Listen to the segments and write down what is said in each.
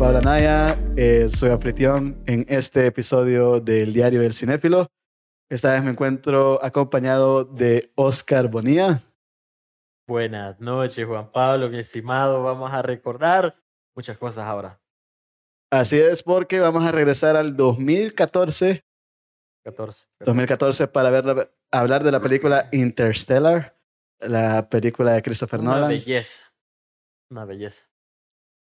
Pablo Anaya, eh, soy anfitrión en este episodio del Diario del Cinéfilo. Esta vez me encuentro acompañado de Oscar Bonilla. Buenas noches, Juan Pablo, mi estimado. Vamos a recordar muchas cosas ahora. Así es, porque vamos a regresar al 2014. 14. 2014 para ver, hablar de la película Interstellar, la película de Christopher Una Nolan. belleza. Una belleza.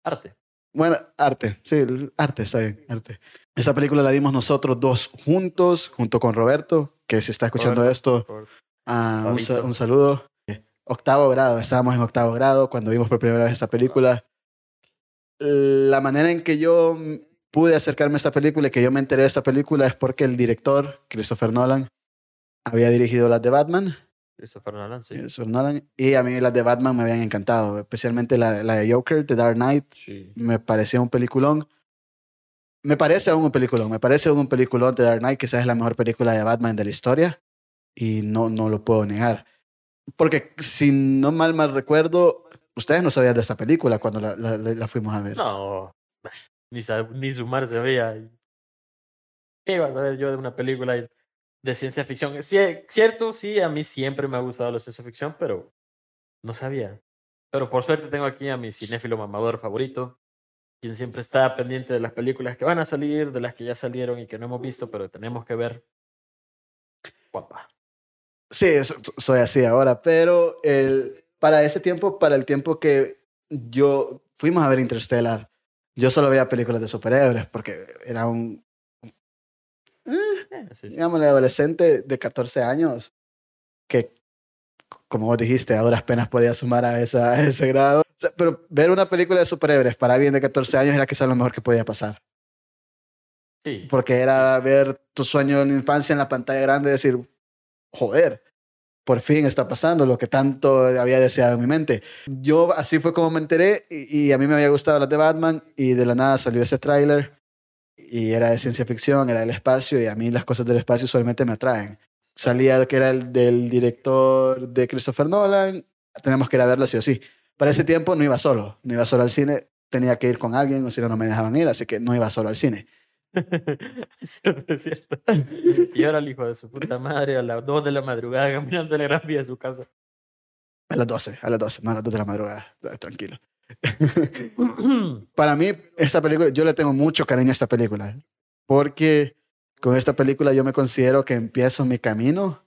Arte. Bueno, arte, sí, arte, está bien, arte. Esa película la vimos nosotros dos juntos, junto con Roberto, que si está escuchando esto, por- ah, un, saludo. Octavo grado, estábamos en octavo grado cuando vimos por primera vez esta película. La manera en que yo pude acercarme a esta película y que yo me enteré de esta película es porque el director, Christopher Nolan, había dirigido las de Batman Christopher Nolan, sí. Christopher Nolan, y a mí las de Batman me habían encantado, especialmente la, la de Joker, The Dark Knight, Sí. me parecía un peliculón. Me parece aún un peliculón, me parece aún un peliculón The Dark Knight, quizás es la mejor película de Batman de la historia, y no, no lo puedo negar. Porque si no mal mal recuerdo, ustedes no sabían de esta película cuando la, la- la- fuimos a ver. No, ni, ni sumar se veía. ¿Qué iba a saber yo de una película de ciencia ficción? Sí, cierto, sí, a mí siempre me ha gustado la ciencia ficción, pero no sabía. Pero por suerte tengo aquí a mi cinéfilo mamador favorito, quien siempre está pendiente de las películas que van a salir, de las que ya salieron y que no hemos visto, pero tenemos que ver. Guapa. Sí, so- so- soy así ahora, pero el, para ese tiempo, para el tiempo que yo fuimos a ver Interstellar, yo solo veía películas de superhéroes porque era un, Eh, sí, sí. digamos, adolescente de 14 años que, como vos dijiste, a duras penas podía sumar a, esa, a ese grado. O sea, pero ver una película de superhéroes para alguien de 14 años era quizás lo mejor que podía pasar. Sí. Porque era ver tu sueño en la infancia en la pantalla grande y decir, joder, por fin está pasando lo que tanto había deseado en mi mente. Yo así fue como me enteré y, y a mí me había gustado las de Batman y de la nada salió ese tráiler y era de ciencia ficción, era del espacio y a mí las cosas del espacio usualmente me atraen. Salía que era el del director de Christopher Nolan, tenemos que ir a verlo sí o sí. Para ese tiempo no iba solo, no iba solo al cine, tenía que ir con alguien o si no, no me dejaban ir, así que no iba solo al cine. es cierto, es cierto. Y ahora el hijo de su puta madre a las 2 de la madrugada caminando en la gran vía de su casa. A las 12, a las 12, no a las 2 de la madrugada, tranquilo. Para mí, esta película, yo le tengo mucho cariño a esta película, porque con esta película yo me considero que empiezo mi camino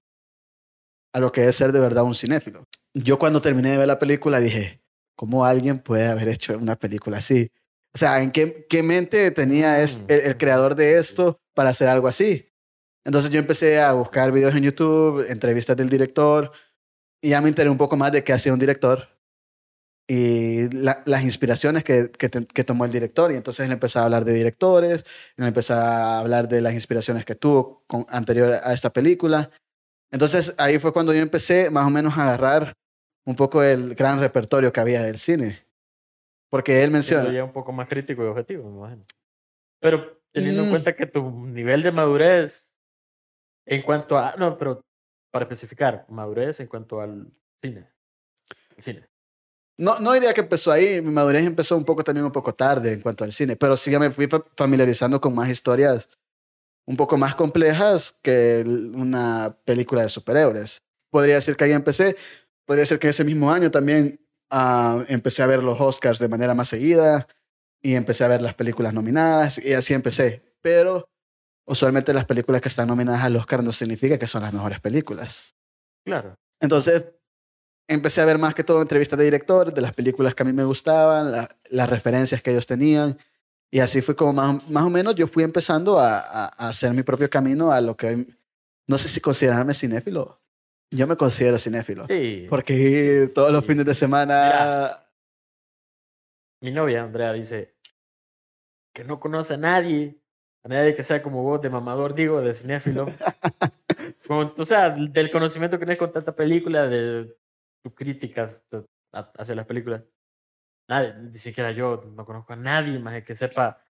a lo que es ser de verdad un cinéfilo. Yo cuando terminé de ver la película dije, ¿cómo alguien puede haber hecho una película así? O sea, ¿en qué, qué mente tenía es- el, el creador de esto para hacer algo así? Entonces yo empecé a buscar videos en YouTube, entrevistas del director, y ya me enteré un poco más de qué hacía un director y la- las inspiraciones que, que, te- que tomó el director. Y entonces él empezó a hablar de directores, él empezó a hablar de las inspiraciones que tuvo con, anterior a esta película. Entonces ahí fue cuando yo empecé más o menos a agarrar un poco el gran repertorio que había del cine. Porque él menciona... ya un poco más crítico y objetivo, me imagino. Pero teniendo en Mm. cuenta que tu nivel de madurez en cuanto a. No, pero para especificar, madurez en cuanto al cine. El cine. No, no diría que empezó ahí, mi madurez empezó un poco también un poco tarde en cuanto al cine, pero sí ya me fui fa- familiarizando con más historias un poco más complejas que una película de superhéroes. Podría decir que ahí empecé, podría ser que ese mismo año también ah, empecé a ver los Oscars de manera más seguida y empecé a ver las películas nominadas y así empecé. Pero usualmente las películas que están nominadas al Oscar no significa que son las mejores películas. Claro. Entonces, empecé a ver más que todo entrevistas de directores, de las películas que a mí me gustaban, la- las referencias que ellos tenían. Y así fue como más, más o menos yo fui empezando a, a- a hacer mi propio camino a lo que, no sé si considerarme cinéfilo. Yo me considero cinéfilo. Sí. Porque todos los Sí. fines de semana... Mira. Mi novia, Andrea, dice que no conoce a nadie, a nadie que sea como vos, de mamador, digo, de cinéfilo. Con- o sea, del conocimiento que tenés con tanta película, de tus críticas a- hacia las películas. Nadie, ni siquiera yo no conozco a nadie más que sepa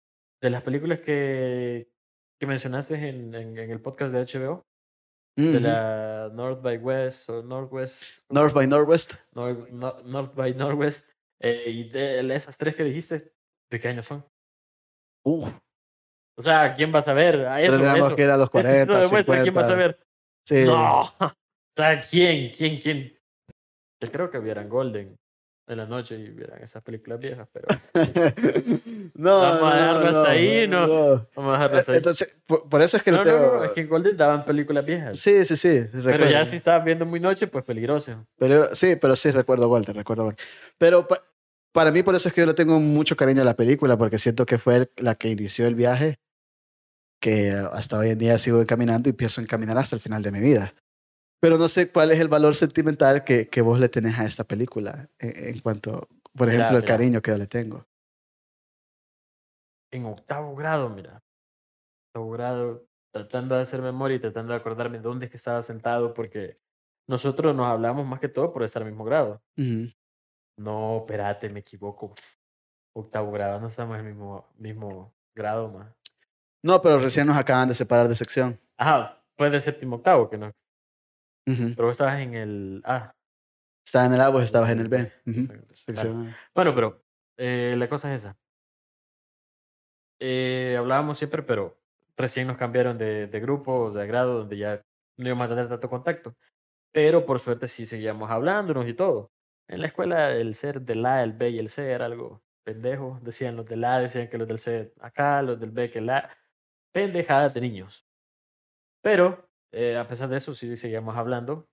de las películas que, que mencionaste en, en, en el podcast de HBO, de la North by West o Northwest. North by Northwest. Nor- no- North by Northwest. eh, y de esas tres que dijiste, ¿De qué años son? Uf, O sea, ¿quién va a saber? A eso, eso. que ir a los Eso sí 40, lo demuestra, ¿Quién va a 50. saber? Sí. No. O sea, ¿quién? ¿Quién? ¿Quién? Yo creo que vieran Golden en la noche y vieran esas películas viejas, pero no, Vamos a no, dejarlas no, ahí, no. no. vamos a dejarlas ahí. Entonces, por, por eso es que No, no, no, es que en Golden daban películas viejas. Sí, sí, sí. pero recuerdo. ya si estabas viendo muy noche, pues peligroso. Pero- sí, pero sí recuerdo Walter, recuerdo Walter. Pero pa- para mí por eso es que yo le tengo mucho cariño a la película, porque siento que fue el- la que inició el viaje, que hasta hoy en día sigo encaminando y pienso encaminar hasta el final de mi vida. Pero no sé cuál es el valor sentimental que, que vos le tenés a esta película, en, en cuanto, por Mira, ejemplo, el mira. cariño que yo le tengo. En octavo grado, mira. Octavo grado, tratando de hacer memoria y tratando de acordarme dónde es que estaba sentado, porque nosotros nos hablamos más que todo por estar el mismo grado. No, espérate, me equivoco. Octavo grado, no estamos en el mismo, mismo grado más. No, pero recién nos acaban de separar de sección. Ajá, fue de séptimo octavo, que no. Pero vos estabas en el A. Estaba en el A, vos estabas en el B. Sección A. Bueno, pero eh, la cosa es esa. Eh, hablábamos siempre, pero recién nos cambiaron de, de grupo, de grado, donde ya no íbamos a tener tanto contacto. Pero por suerte sí seguíamos hablándonos y todo. En la escuela el ser del A, el B y el C era algo pendejo. Decían los del A, decían que los del C acá, los del B que el A. Pendejadas de niños. Pero eh, a pesar de eso sí seguíamos hablando.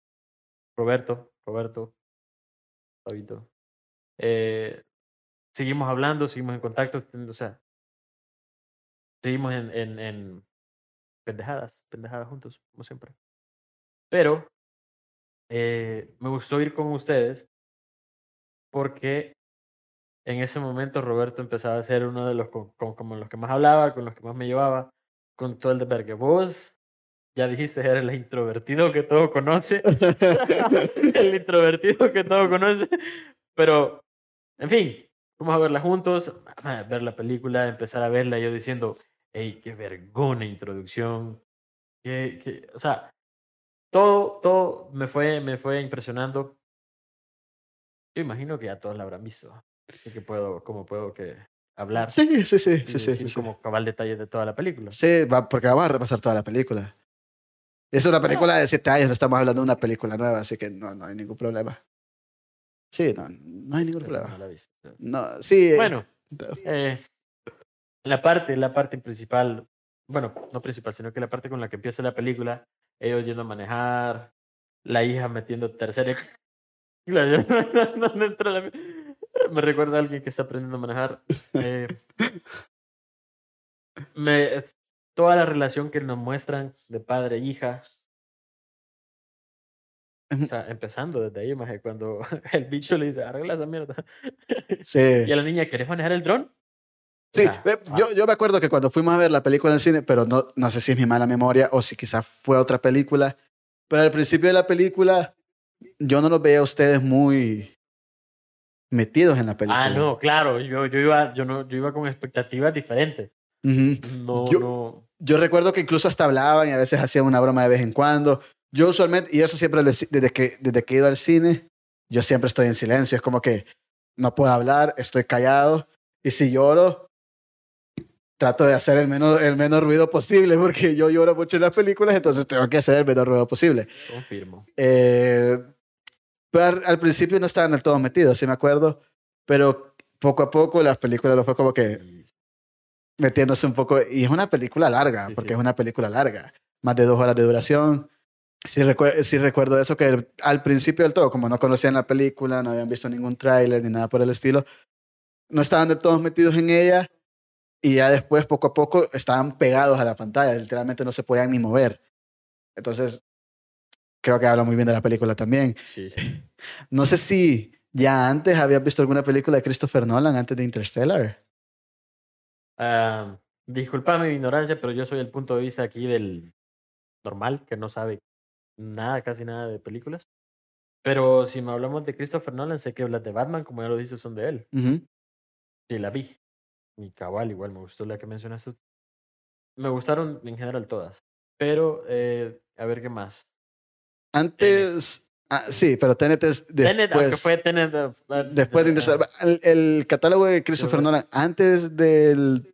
Roberto, Roberto, Fabito. Eh, seguimos hablando, seguimos en contacto, o sea, seguimos en, en, en pendejadas, pendejadas juntos, como siempre. Pero eh, me gustó ir con ustedes porque en ese momento Roberto empezaba a ser uno de los con, con- como los que más hablaba, con los que más me llevaba, con todo el de verga. Vos ya dijiste, eres el introvertido que todo conoce. el introvertido que todo conoce. Pero, en fin, vamos a verla juntos, a ver la película, empezar a verla, yo diciendo, hey, qué vergona introducción. qué- qué-". O sea, todo, todo me fue, me fue impresionando. Yo imagino que ya todos la habrán visto. Así que puedo, como puedo que hablar Sí, sí, sí, sí, sí, sí, como cabal detalles de toda la película. Sí, va, porque vamos a repasar toda la película. Es una película de siete años, no estamos hablando de una película nueva, así que no, no hay ningún problema. Sí, no, no hay ningún no problema. la. No, sí. eh, Bueno, eh, la parte, la parte principal, bueno, no principal, sino que la parte con la que empieza la película, ellos yendo a manejar, la hija metiendo tercera. Claro, yo- ¿dónde entra la- Me recuerda a alguien que está aprendiendo a manejar. eh, me, toda la relación que nos muestran de padre e hija. O sea, empezando desde ahí, maje, cuando el bicho le dice, arregla esa mierda. sí. Y a la niña, ¿querés manejar el dron? Sí, ve, yo, yo me acuerdo que cuando fuimos a ver la película en el cine, pero no, no sé si es mi mala memoria o si quizás fue otra película, pero al principio de la película yo no los veía a ustedes muy metidos en la película. Ah, no, claro, yo, yo, iba, yo, no, yo iba con expectativas diferentes. No, Yo- no. Yo recuerdo que incluso hasta hablaban y a veces hacían una broma de vez en cuando. Yo usualmente, y eso siempre desde que, desde que he ido al cine, yo siempre estoy en silencio. Es como que no puedo hablar, estoy callado. Y si lloro, trato de hacer el menos, el menos ruido posible, porque yo lloro mucho en las películas, entonces tengo que hacer el menor ruido posible. Confirmo. Eh, pero al, principio no estaban del todo metidos, sí me acuerdo, pero poco a poco las películas lo fue como que metiéndose un poco. Y es una película larga, Sí, porque sí. es una película larga, más de dos horas de duración. Sí, recuer- sí recuerdo eso, que al principio del todo, como no conocían la película, no habían visto ningún tráiler ni nada por el estilo, no estaban del todo metidos en ella y ya después, poco a poco, estaban pegados a la pantalla, literalmente no se podían ni mover. Entonces, creo que habla muy bien de la película también. sí, sí. No sé si ya antes habías visto alguna película de Christopher Nolan antes de Interstellar. Disculpame mi ignorancia, pero yo soy el punto de vista aquí del normal, que no sabe nada, casi nada de películas. Pero si me hablamos de Christopher Nolan, sé que las de Batman, como ya lo dices, son de él. Ujú. Sí, la vi. Mi cabal, igual me gustó la que mencionaste. Me gustaron en general todas. Pero, eh, a ver qué más. Antes, Ah, sí, pero Tenet es Tenet, aunque después, fue Tenet. eh, eh, después de eh, Interstellar. El, el catálogo de Christopher Nolan, antes del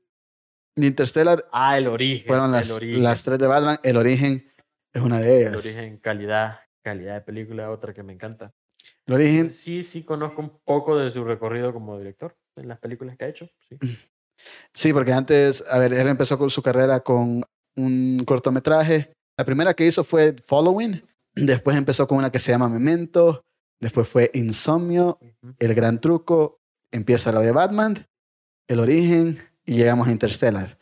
de Interstellar, Ah, el origen. fueron el las, origen. las tres de Batman. El origen es una de El ellas. origen, calidad, calidad de película, otra que me encanta. El origen, Sí, sí conozco un poco de su recorrido como director en las películas que ha hecho. Sí. sí, porque antes, a ver, él empezó con su carrera con un cortometraje. La primera que hizo fue Following. Después empezó con una que se llama Memento. Después fue Insomnio. El Gran Truco. Empieza la de Batman, El Origen y llegamos a Interstellar.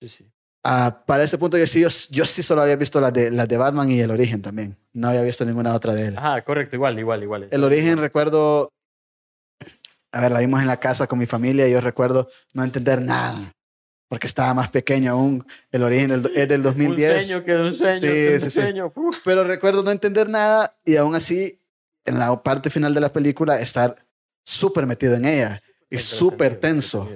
Sí, sí. Ah, para ese punto yo sí, yo, yo sí solo había visto las de, las de Batman y El Origen también. No había visto ninguna otra de él. Ajá, correcto, igual, igual, igual. El Origen recuerdo, a ver, la vimos en la casa con mi familia y yo recuerdo no entender nada. Porque estaba más pequeño aún. El Origen del- es del 2010. Un sueño que un sueño, Sí, que un sí, sí. sueño. uf. Pero recuerdo no entender nada y aún así, en la parte final de la película, estar súper metido en ella y súper tenso.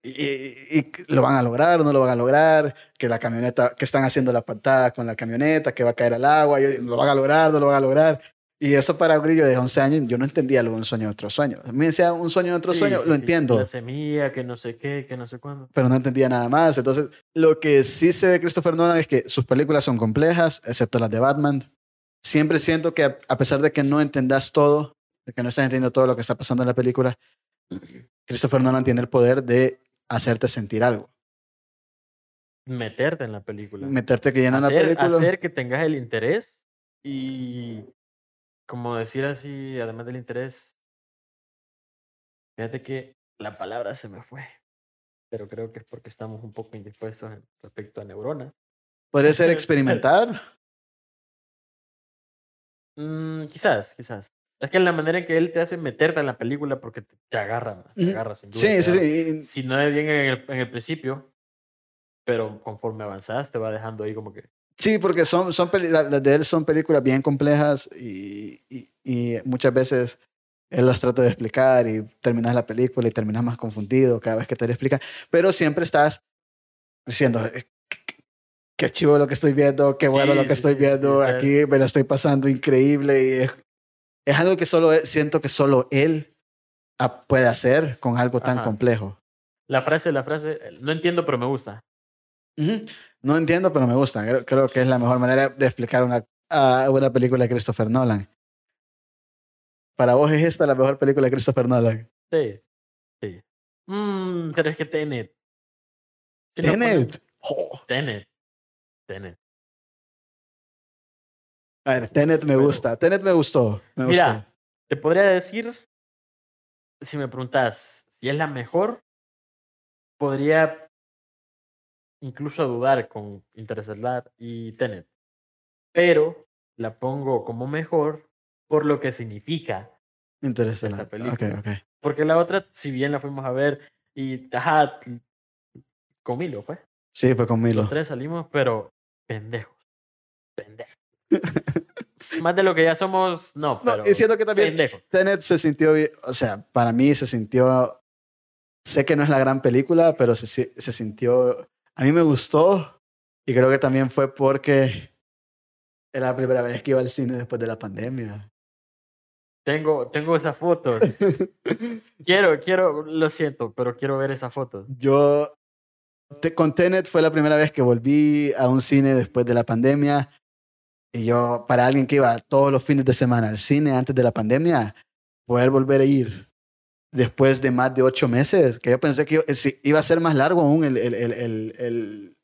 y- y lo van a lograr o no lo van a lograr, que la camioneta, que están haciendo la patada con la camioneta, que va a caer al agua, y lo van a lograr, no lo van a lograr. Y eso para un grillo de 11 años, yo no entendía lo de un sueño de otro sueño. A mí me decía un sueño de otro Sí, sueño, sí, lo sí, entiendo, La semilla, que no sé qué, que no sé cuándo. pero no entendía nada más. Entonces, lo que sí sé de Christopher Nolan es que sus películas son complejas, excepto las de Batman. Siempre siento que a- pesar de que no entendas todo, de que no estás entendiendo todo lo que está pasando en la película, Christopher Nolan tiene el poder de hacerte sentir algo. Meterte en la película. Meterte que llena la hacer, película. hacer que tengas el interés y, como decir así, además del interés, fíjate que la palabra se me fue, pero creo que es porque estamos un poco indispuestos respecto a neuronas. Podría ser experimentar. Mm, quizás, quizás. Es que la manera en que él te hace meterte en la película porque te, te agarra, te agarra sin duda. Sí, sí, sí. Si no es bien en el, en el principio, pero conforme avanzas te va dejando ahí como que... Sí, porque son, son las de él son películas bien complejas y, y, y muchas veces él las trata de explicar y terminas la película y terminas más confundido cada vez que te lo explica. Pero siempre estás diciendo, "Eh, qué- chivo lo que estoy viendo, qué bueno Sí, lo que sí, estoy sí, sí, viendo, sea, aquí me lo estoy pasando increíble y es, es algo que solo él- siento que solo él ah, puede hacer con algo tan Ajá. complejo. La frase, la frase, no entiendo, pero me gusta. Ujú. No entiendo, pero me gusta. Creo, creo que es la mejor manera de explicar una, una película de Christopher Nolan. Para vos es esta la mejor película de Christopher Nolan. Sí, sí. Mm, pero es que Tenet. Si no Tenet. ponemos- Oh. Tenet. Tenet. A ver, Tenet me Pero- gusta. Tenet me gustó. Me Mira, gustó. te podría decir, si me preguntas si es la mejor, podría incluso dudar con Interstellar y Tenet. Pero la pongo como mejor por lo que significa. Interesante. esta película. ok. Porque la otra, si bien la fuimos a ver y, ajá, con Milo, pues. Sí, fue con Milo. Los tres salimos, pero pendejos. Pendejos. Más de lo que ya somos, no, No, pero y siento que también pendejos. Tenet se sintió. O sea, para mí se sintió. Sé que no es la gran película, pero se, se sintió. A mí me gustó. Y creo que también fue porque era la primera vez que iba al cine después de la pandemia. Tengo, tengo esas fotos. Quiero, quiero, lo siento, pero quiero ver esas fotos. Yo, te- con Tenet fue la primera vez que volví a un cine después de la pandemia. Y yo, para alguien que iba todos los fines de semana al cine antes de la pandemia, poder volver a ir después de más de ocho meses, que yo pensé que iba- a ser más largo aún el, el, el,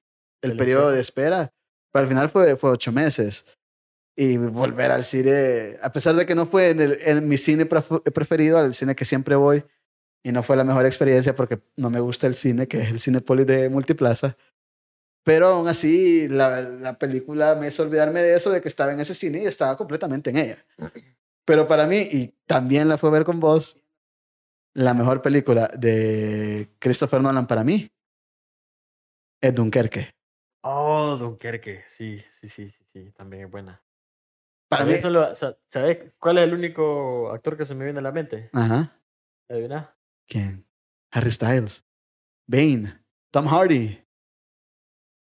el, periodo de espera, pero al final fue, fue ocho meses. Y volver al cine, a pesar de que no fue en, el, en mi cine pref- preferido, al cine que siempre voy, y no fue la mejor experiencia porque no me gusta el cine, que es el Cinepolis de Multiplaza. Pero aún así, la, la película me hizo olvidarme de eso, de que estaba en ese cine y estaba completamente en ella. Pero para mí, y también la fue a ver con vos, la mejor película de Christopher Nolan para mí es Dunkerque. Oh, Dunkerque. Sí, sí, sí, sí, sí, también es buena. Para mí, solo, sa- ¿sabes cuál es el único actor que se me viene a la mente? ajá. ¿Adivina? ¿Quién? Harry Styles, Bane, Tom Hardy.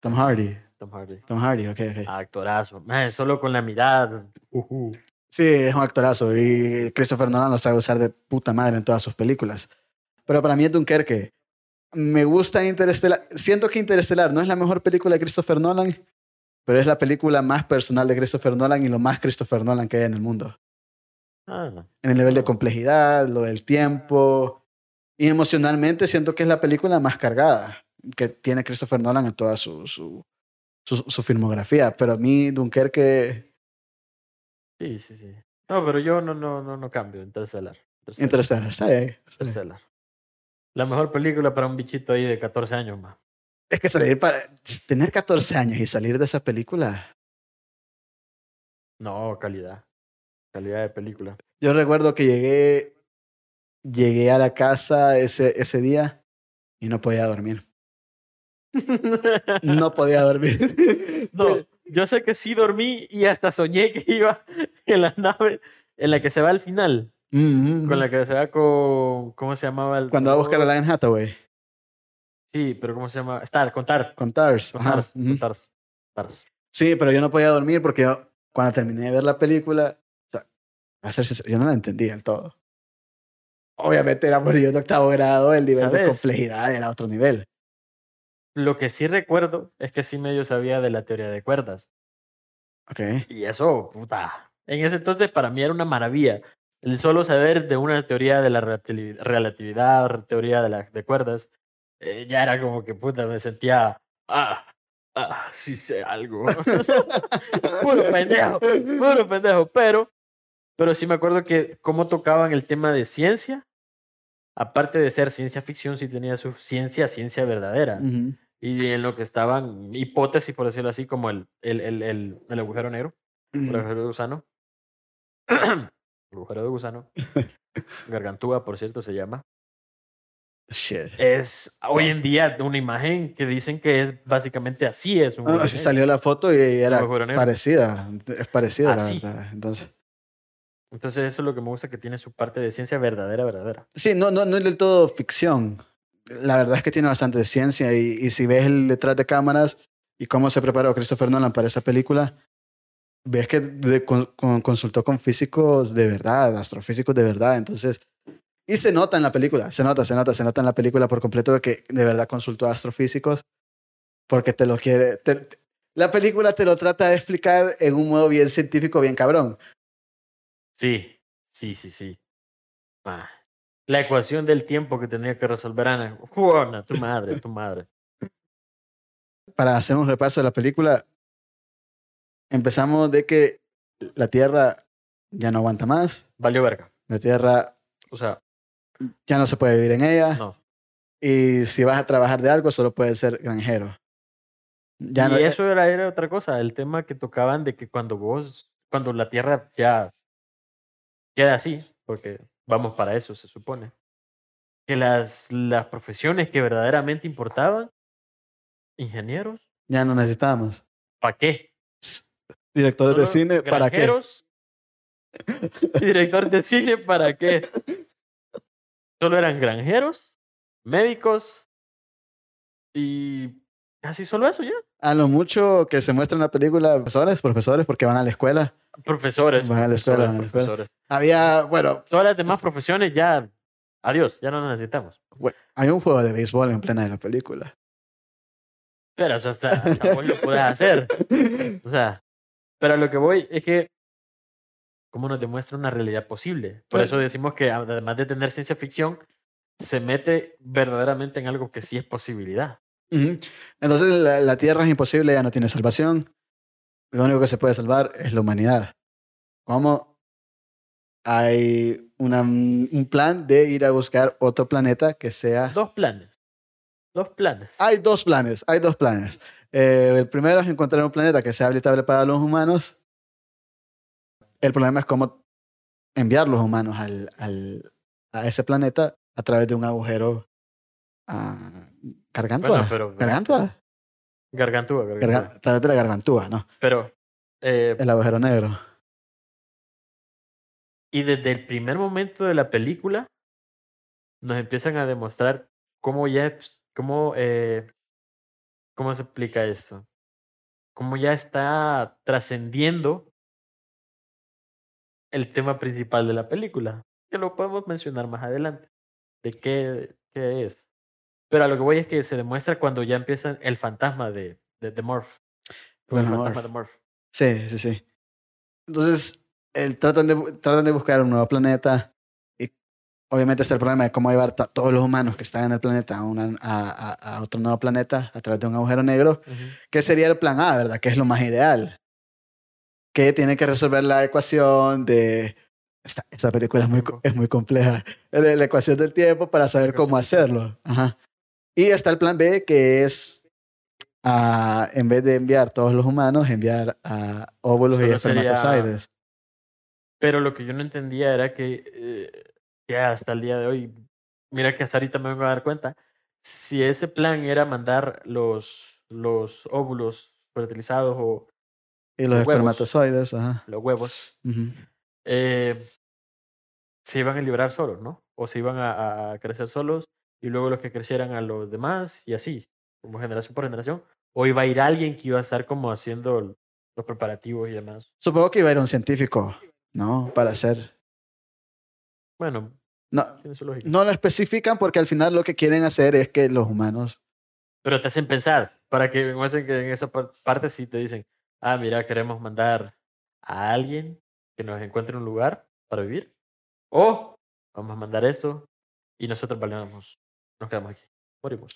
Tom Hardy, Tom Hardy. Tom Hardy, ok, ok. Actorazo. Man, solo con la mirada Ujú. Sí, es un actorazo y Christopher Nolan lo sabe usar de puta madre en todas sus películas. Pero para mí es Dunkerque. Me gusta Interestelar. Siento que Interestelar no es la mejor película de Christopher Nolan, pero es la película más personal de Christopher Nolan y lo más Christopher Nolan que hay en el mundo. Ah, En el nivel de complejidad, lo del tiempo. Y emocionalmente siento que es la película más cargada que tiene Christopher Nolan en toda su, su, su, su filmografía. Pero a mí Dunkerque, sí, sí, sí. No, pero yo no, no, no, no cambio. Interstellar. Interstellar. Está bien. Interstellar. La mejor película para un bichito ahí de 14 años más. Es que salir para tener 14 años y salir de esa película. No, calidad. Calidad de película. Yo recuerdo que llegué, llegué a la casa ese, ese día y no podía dormir. No podía dormir. No, yo sé que sí dormí y hasta soñé que iba en la nave en la que se va al final. Mm, mm. Con la que se va con. ¿Cómo se llamaba el.? Cuando va a buscar a Lion Hathaway Sí, pero ¿cómo se llama? Star, contar. con Tars. Con Tars. con Tars. Tars. Sí, pero yo no podía dormir porque yo, cuando terminé de ver la película, o sea, a ser sincero, yo no la entendía del todo. Obviamente era yo de octavo grado, el nivel de complejidad era otro nivel. Lo que sí recuerdo es que sí medio sabía de la teoría de cuerdas. Ok. Y eso, puta. En ese entonces para mí era una maravilla. El solo saber de una teoría de la relativi- relatividad, teoría de, la, de cuerdas, eh, ya era como que puta, me sentía. Ah, ah, sí sé algo. puro pendejo, puro pendejo. Pero, pero sí me acuerdo que cómo tocaban el tema de ciencia, aparte de ser ciencia ficción, sí tenía su ciencia, ciencia verdadera. Ujú. Y en lo que estaban hipótesis, por decirlo así, como el, el, el, el, el agujero negro, el agujero de gusano. el agujero de gusano. Gargantúa, por cierto, se llama. Shit. Es hoy en día una imagen que dicen que es básicamente así es un agujero sí negro. salió la foto y era parecida. Es parecida, la verdad. Entonces, Entonces eso es lo que me gusta, que tiene su parte de ciencia verdadera, verdadera. sí, no, no, no es del todo ficción. La verdad es que tiene bastante ciencia y, si ves el detrás de cámaras y cómo se preparó Christopher Nolan para esa película, ves que con- consultó con físicos de verdad, astrofísicos de verdad. Entonces, y se nota en la película, se nota, se nota, se nota en la película por completo de que de verdad consultó a astrofísicos porque te lo quiere. te- te- la película te lo trata de explicar en un modo bien científico, bien cabrón. Sí, sí, sí, sí. Ah, La ecuación del tiempo que tenía que resolver Ana. Juana, tu madre, tu madre. para hacer un repaso de la película, empezamos de que la Tierra ya no aguanta más, Valió verga. la Tierra O sea, ya no se puede vivir en ella, no. y si vas a trabajar de algo, solo puedes ser granjero. Ya y no, eso era, era otra cosa, el tema que tocaban de que cuando vos, cuando la Tierra ya queda así, porque vamos para eso, se supone, que las, las profesiones que verdaderamente importaban, ingenieros, ya no necesitamos. ¿para qué? Directores de cine, ¿para qué? Director de cine, ¿para qué? Solo eran granjeros, médicos y casi solo eso ya. A lo mucho que se muestra en la película, profesores, profesores, porque van a la escuela. Profesores, Van a la escuela, profesores, van a la escuela. profesores. Había, bueno, Todas las demás profesiones ya, adiós, ya no las necesitamos. bueno, hay un juego de béisbol en plena de la película. Pero eso hasta, hasta vos lo puedes hacer. O sea, pero a lo que voy es que, ¿cómo nos demuestra una realidad posible? Por Pues- eso decimos que además de tener ciencia ficción, se mete verdaderamente en algo que sí es posibilidad. Entonces la, la Tierra es imposible, ya no tiene salvación. Lo único que se puede salvar es la humanidad. ¿Cómo? Hay una- un plan de ir a buscar otro planeta que sea... Dos planes. Dos planes. Hay dos planes, hay dos planes. Eh, el primero es encontrar un planeta que sea habitable para los humanos. El problema es cómo enviar los humanos al, al- a ese planeta a través de un agujero ah, gargantua. Bueno, pero- gargantua. Gargantúa, gargantúa. Garga- a través de la gargantúa, ¿no? Pero, eh, El agujero negro. y desde el primer momento de la película, nos empiezan a demostrar cómo ya, cómo, eh, cómo se explica esto. Cómo ya está trascendiendo el tema principal de la película, que lo podemos mencionar más adelante, de qué, qué es. Pero a lo que voy es que se demuestra cuando ya empieza el fantasma de, de, de Morph. El fantasma de Morph. Sí, sí, sí. Entonces, el, tratan, de, tratan de buscar un nuevo planeta. Y obviamente está el problema de cómo llevar a todos los humanos que están en el planeta a, una, a, a- otro nuevo planeta a través de un agujero negro. Ujú. que sería el plan A, ¿verdad? Que es lo más ideal. Que tiene que resolver la ecuación de... Esta, esta película es muy, es muy compleja. La, la ecuación del tiempo para saber cómo hacerlo. Ajá. Y está el plan B, que es, ah, en vez de enviar todos los humanos, enviar a óvulos y sería- espermatozoides. Pero lo que yo no entendía era que eh, ya hasta el día de hoy, mira que hasta ahorita me vengo a dar cuenta, si ese plan era mandar los, los óvulos fertilizados o Y los Los huevos. espermatozoides, ajá. los huevos, eh, se iban a liberar solos, ¿no? O se iban a, a crecer solos y luego los que crecieran a los demás y así, como generación por generación. O iba a ir alguien que iba a estar como haciendo los preparativos y demás. Supongo que iba a ir un científico, ¿no? Para hacer... Bueno, No, no lo especifican porque al final lo que quieren hacer es que los humanos Pero te hacen pensar, para que que en esa par- parte sí te dicen, ah, mira, queremos mandar a alguien que nos encuentre un lugar para vivir. O vamos a mandar esto y nosotros valemos, nos quedamos aquí, morimos.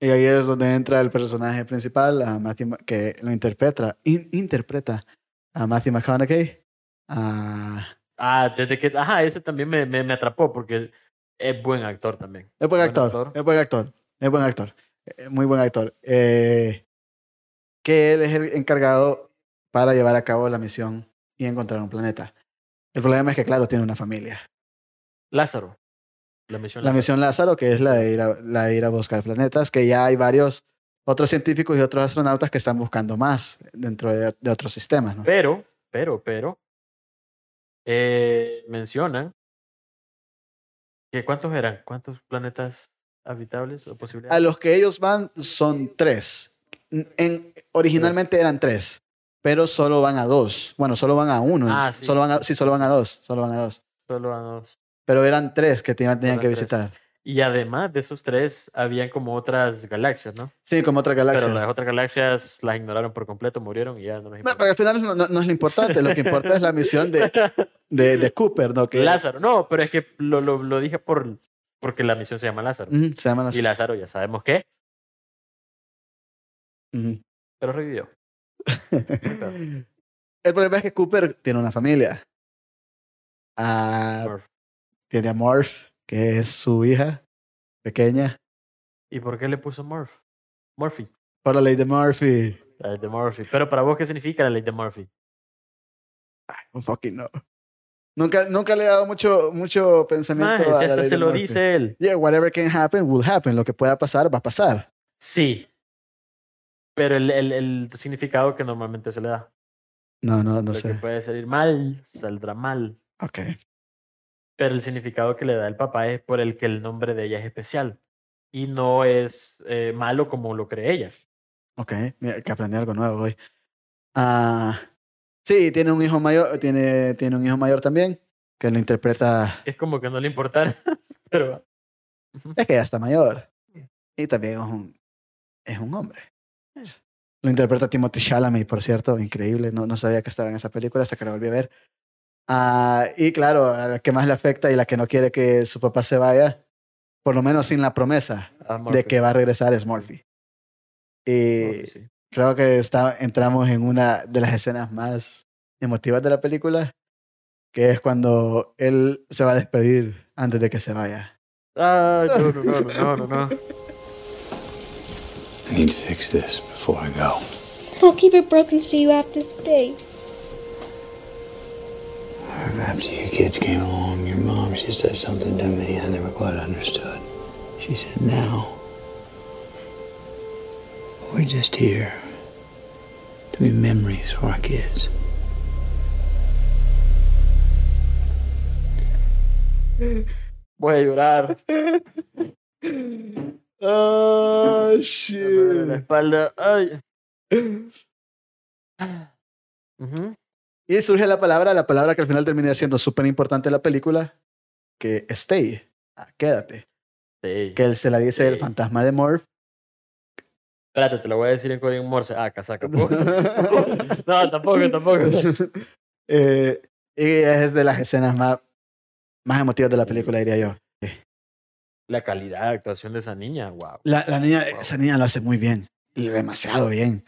Y ahí es donde entra el personaje principal, a Matthew, Ma- que lo interpreta, in- interpreta a Matthew McConaughey. Ah, Ah, desde que, ajá, ese también me, me, me atrapó porque es buen actor también. es buen Buen actor, actor. es buen actor, es buen actor, eh, muy buen actor. Eh, que él es el encargado para llevar a cabo la misión y encontrar un planeta. El problema es que, claro, tiene una familia. Lázaro. La misión La Lázaro. misión Lázaro, que es la de, ir a, la de ir a buscar planetas, que ya hay varios otros científicos y otros astronautas que están buscando más dentro de, de otros sistemas. ¿no? Pero, pero, pero, eh, mencionan que cuántos eran, cuántos planetas habitables o posibilidades. A los que ellos van son tres. En, originalmente eran tres, pero solo van a dos. Bueno, solo van a uno. Ah, sí. Solo van a, sí, solo van a dos. Solo van a dos. Solo a dos. Pero eran tres que tenían, que tres. visitar. Y además de esos tres, habían como otras galaxias, ¿no? Sí, como otra galaxia. Pero las otras galaxias las ignoraron por completo, murieron y ya no nos No, importa. pero al final no, no- no es lo importante. Lo que importa es la misión de, de, de Cooper, ¿no? Que, Lázaro, no, pero es que lo, lo, lo dije por, porque la misión se llama Lázaro. Se llaman así. Y Lázaro ya sabemos qué, pero revivió. El problema es que Cooper tiene una familia. Ah. Tiene a Morph, que es su hija pequeña. ¿Y por qué le puso Morph? Murphy. Por la ley de Murphy. La ley de Murphy. Pero para vos, ¿qué significa la ley de Murphy? Un fucking no. Nunca, nunca le he dado mucho, mucho pensamiento a si hasta se lo Murphy. dice él. Yeah, whatever can happen will happen. Lo que pueda pasar, va a pasar. Sí. Pero el, el, el significado que normalmente se le da. No, no, no lo que sé. puede salir mal, saldrá mal. Ok. Pero el significado que le da el papá es por el que el nombre de ella es especial. Y no es eh, malo como lo cree ella. Ok. Mira, que aprendí algo nuevo hoy. Ah, sí, tiene un hijo mayor, tiene, tiene un hijo mayor también, que lo interpreta. Es como que no le importara. Pero Es que ya está mayor. Y también es un, es un hombre. Lo interpreta Timothy Chalamet, por cierto, increíble. No, no sabía que estaba en esa película hasta que la volví a ver. Ah, y claro, a la que más le afecta y la que no quiere que su papá se vaya, por lo menos sin la promesa de que va a regresar es Murphy. Y Murphy, sí. creo que está, entramos en una de las escenas más emotivas de la película, que es cuando él se va a despedir antes de que se vaya. Ay, no, no, no, no, no, no. I need to fix this before I go. I'll keep it broken so you have to stay. After you kids came along, your mom, she said something to me I never quite understood. She said, now, we're just here to be memories for our kids. Voy a llorar. Oh, Me duele la espalda. Ay. Ujú. Y surge la palabra, la palabra que al final termina siendo súper importante en la película, que stay, ah, quédate. Sí. Que él se la dice el fantasma de Morph. Espérate, te lo voy a decir en código Morse. Ah, casaca. no, tampoco, tampoco. Eh, y es de las escenas más, más emotivas de la película, diría yo. La calidad de actuación de esa niña, wow. La, la niña, Wow. esa niña lo hace muy bien. Y demasiado bien.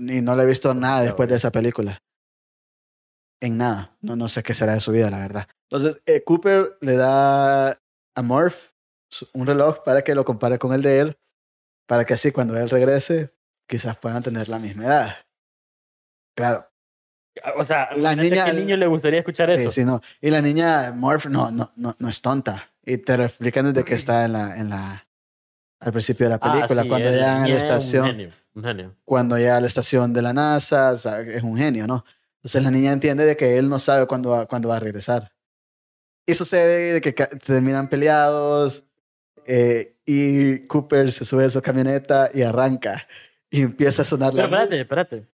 Y no le he visto nada después de esa película. En nada. No, no sé qué será de su vida, la verdad. Entonces, eh, Cooper le da a Morph su- un reloj para que lo compare con el de él. Para que así cuando él regrese, quizás puedan tener la misma edad. Claro. O sea, La niña- ¿a qué niño le gustaría escuchar Sí, eso? sí, no. Y la niña Morph no, no, no, no es tonta. Y te lo explican desde que está en la, en la, al principio de la Ah, película, sí, cuando llegan a la estación. Un genio, un genio. cuando llega a la estación de la NASA, o sea, es un genio, ¿no? Entonces la niña entiende de que él no sabe cuándo va, cuándo va a regresar. Y sucede de que terminan peleados eh, y Cooper se sube a su camioneta y arranca y empieza a sonar Pero la espérate, música. espérate.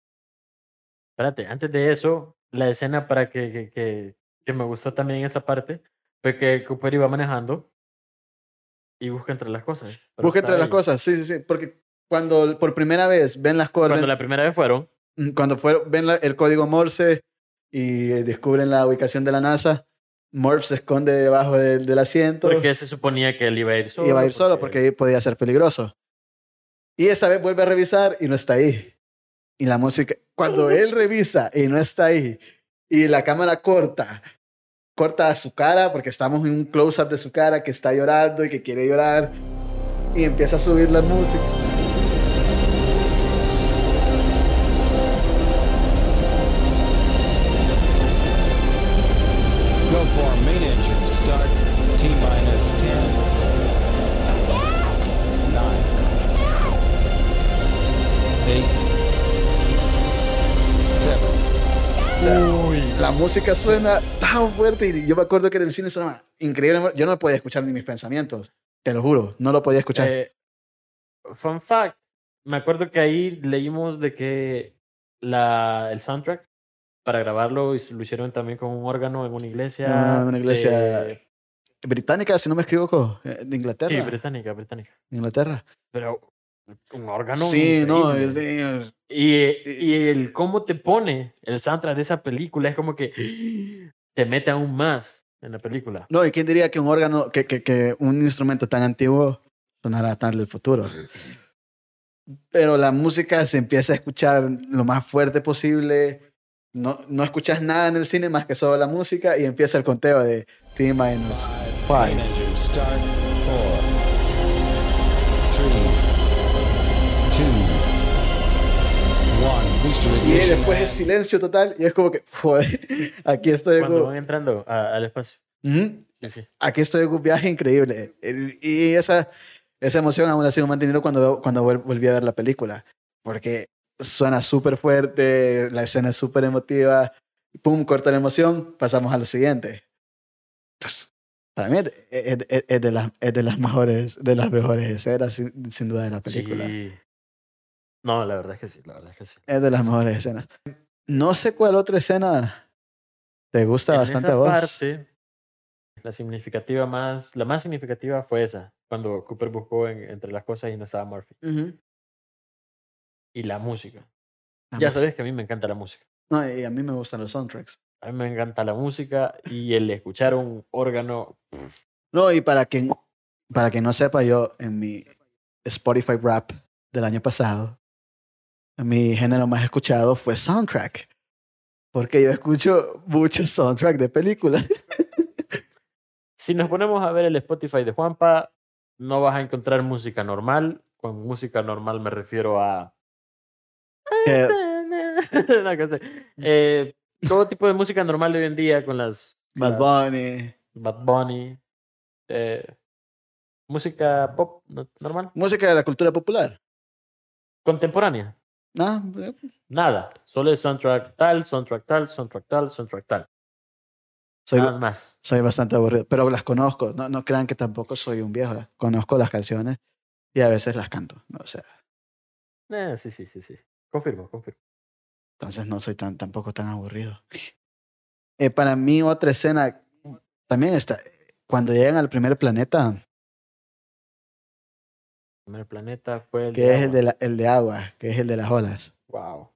Espérate, antes de eso, la escena para que, que, que, que me gustó también esa parte fue que Cooper iba manejando y busca entre las cosas. Busca entre las cosas, sí, sí, sí, porque cuando por primera vez ven las Cuando coordenadas, la primera vez fueron, cuando fueron, ven la- el código Morse y eh, descubren la ubicación de la NASA, Morph se esconde debajo del, del asiento. porque se suponía que él iba a ir solo. iba a ir solo porque ahí podía ser peligroso. Y esa vez vuelve a revisar y no está ahí. Y la música, cuando él revisa y no está ahí, y la cámara corta, corta a su cara, porque estamos en un close-up de su cara que está llorando y que quiere llorar, y empieza a subir la música. Música suena tan fuerte y yo me acuerdo que en el cine sonaba increíble. Yo no podía escuchar ni mis pensamientos, te lo juro, no lo podía escuchar. Eh, fun fact, me acuerdo que ahí leímos de que la, el soundtrack para grabarlo y lo hicieron también con un órgano en una iglesia. Ah, una iglesia de- Británica, si no me equivoco, eh, de Inglaterra. sí, británica, británica. Inglaterra. Pero un órgano. Sí, no, es de... y, y, el cómo te pone el soundtrack de esa película es como que te mete aún más en la película. No, ¿y quién diría que un órgano, que, que, un instrumento tan antiguo sonará tan del futuro? Pero la música se empieza a escuchar lo más fuerte posible. No, no escuchas nada en el cine más que solo la música y empieza el conteo de T-5. Y después es and- silencio total y es como que, joder, aquí estoy. Cuando como- van entrando a- al espacio. Ujú. Sí, sí. aquí estoy en un viaje increíble. Y esa, esa emoción aún así no mantenido cuando, cuando vol- volví a ver la película. Porque suena súper fuerte, la escena es súper emotiva. Pum, corta la emoción, pasamos a lo siguiente. Pues, para mí es, es- es- es de las, es de las mejores, de las mejores escenas, sin, sin duda, de la película. Sí. No, la verdad es que sí, la verdad es que sí. Es de las mejores escenas. No sé cuál otra escena te gusta En bastante esa a vos. parte, la significativa más, la más significativa fue esa, cuando Cooper buscó en- entre las cosas y no estaba Murphy. Y la música. La ya música. sabes que a mí me encanta la música. No, y a mí me gustan los soundtracks. A mí me encanta la música y el escuchar un órgano. No, y para quien, para quien no sepa, yo en mi Spotify rap del año pasado, mi género más escuchado fue soundtrack. Porque yo escucho mucho soundtrack de películas. Si nos ponemos a ver el Spotify de Juanpa, no vas a encontrar música normal. Con música normal me refiero a. No, sé. Eh, todo tipo de música normal de hoy en día con las. Bad las- Bunny. Bad Bunny. eh, música pop no- normal. Música de la cultura popular. Contemporánea. Ah, Nada. Solo es soundtrack tal, soundtrack tal, soundtrack tal, soundtrack tal. soy, Nada más. soy bastante aburrido, pero las conozco. No, no crean que tampoco soy un viejo. eh. Conozco las canciones y a veces las canto. ¿no? O sea, Eh, sí, sí, sí, sí. Confirmo, confirmo. Entonces no soy tan, tampoco tan aburrido. Eh, para mí, otra escena también está. Cuando llegan al primer planeta, primer planeta fue el que es el de, la- el de agua, que es el de las olas. Wow.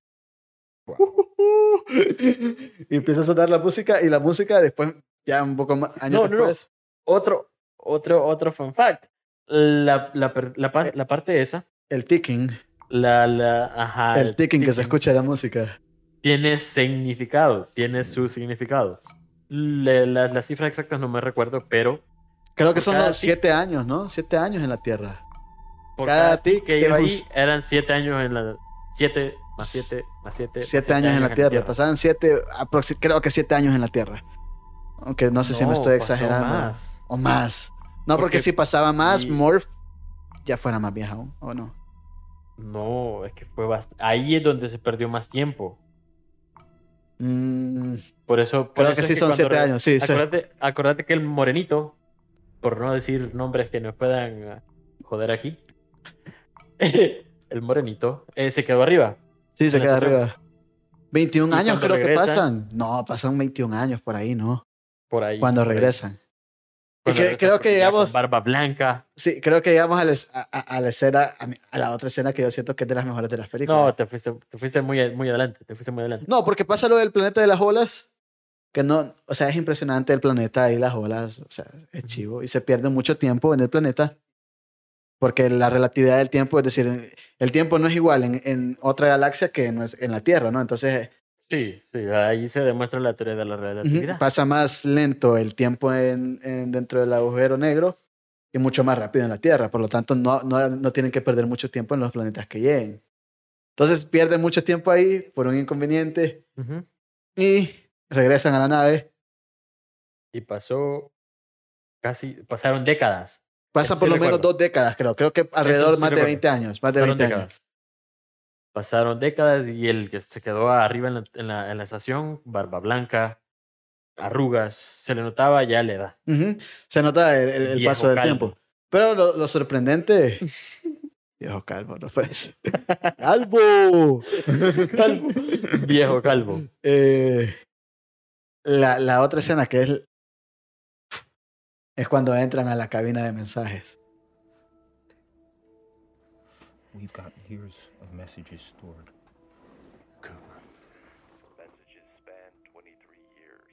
y empieza a sonar la música, y la música después, ya un poco más, años No, no, no. después. Otro, otro, otro fun fact. La, la, per- la, pa- la parte esa, El ticking, la, la, ajá, el ticking que se escucha de la música. Tiene significado, tiene su significado. Las cifras exactas no me recuerdo, pero Creo que son los siete años, ¿no? Siete años en la Tierra. Por Cada cada, tic que iba ahí eran siete años en la... Siete más siete más siete. más Siete años en la Tierra. Pasaban siete, aproxi- creo que siete años en la Tierra. Aunque no sé si me estoy exagerando. más. O más. No, porque, Porque si pasaba más. Morph ya fuera más vieja aún, ¿o no? No, es que fue bast- Ahí es donde se perdió más tiempo. Mm, Por eso. por creo eso que es sí son cuando siete re- años, sí, sí. Acordate, acordate que el morenito, por no decir nombres que nos puedan eh, joder aquí, el morenito eh, se quedó arriba. Sí, se estación. arriba. 21 Y años creo que pasan. No, pasan 21 años por ahí, ¿no? Por ahí. Cuando regresan. Cuando que- regresan, creo que llegamos- Barba blanca. Sí, creo que llegamos a, la es- a- a- la escena, a la otra escena que yo siento que es de las mejores de las películas. No, te fuiste, te fuiste muy, muy adelante. Te fuiste muy adelante. No, porque pasa lo del planeta de las olas, que no, o sea, es impresionante el planeta y las olas, o sea, es chivo y se pierde mucho tiempo en el planeta porque la relatividad del tiempo, es decir, el tiempo no es igual en, en otra galaxia que en, en la Tierra, ¿no? Entonces, Sí, sí, ahí se demuestra la teoría de la relatividad. pasa más lento el tiempo en, en- dentro del agujero negro y mucho más rápido en la Tierra, por lo tanto, no, no, no tienen que perder mucho tiempo en los planetas que lleguen. Entonces, pierden mucho tiempo ahí por un inconveniente Ujú. y regresan a la nave Y pasó casi, pasaron décadas. Pasa Eso por sí lo menos recuerdo. dos décadas, creo. Creo que alrededor sí más de recuerdo. 20 años. Más de Pasaron 20 décadas. años. Pasaron décadas y el que se quedó arriba en la, en la, en la estación, barba blanca, arrugas, se le notaba ya la edad. Ujú. Se nota el, el- el paso del calvo. tiempo. Pero lo, lo sorprendente. Viejo calvo, no fue eso. ¡Calvo! Calvo. Viejo calvo. Eh, la, la otra escena que es. Es cuando entran a la cabina de mensajes. We've got years of messages stored. Cooper. Messages span 23 years.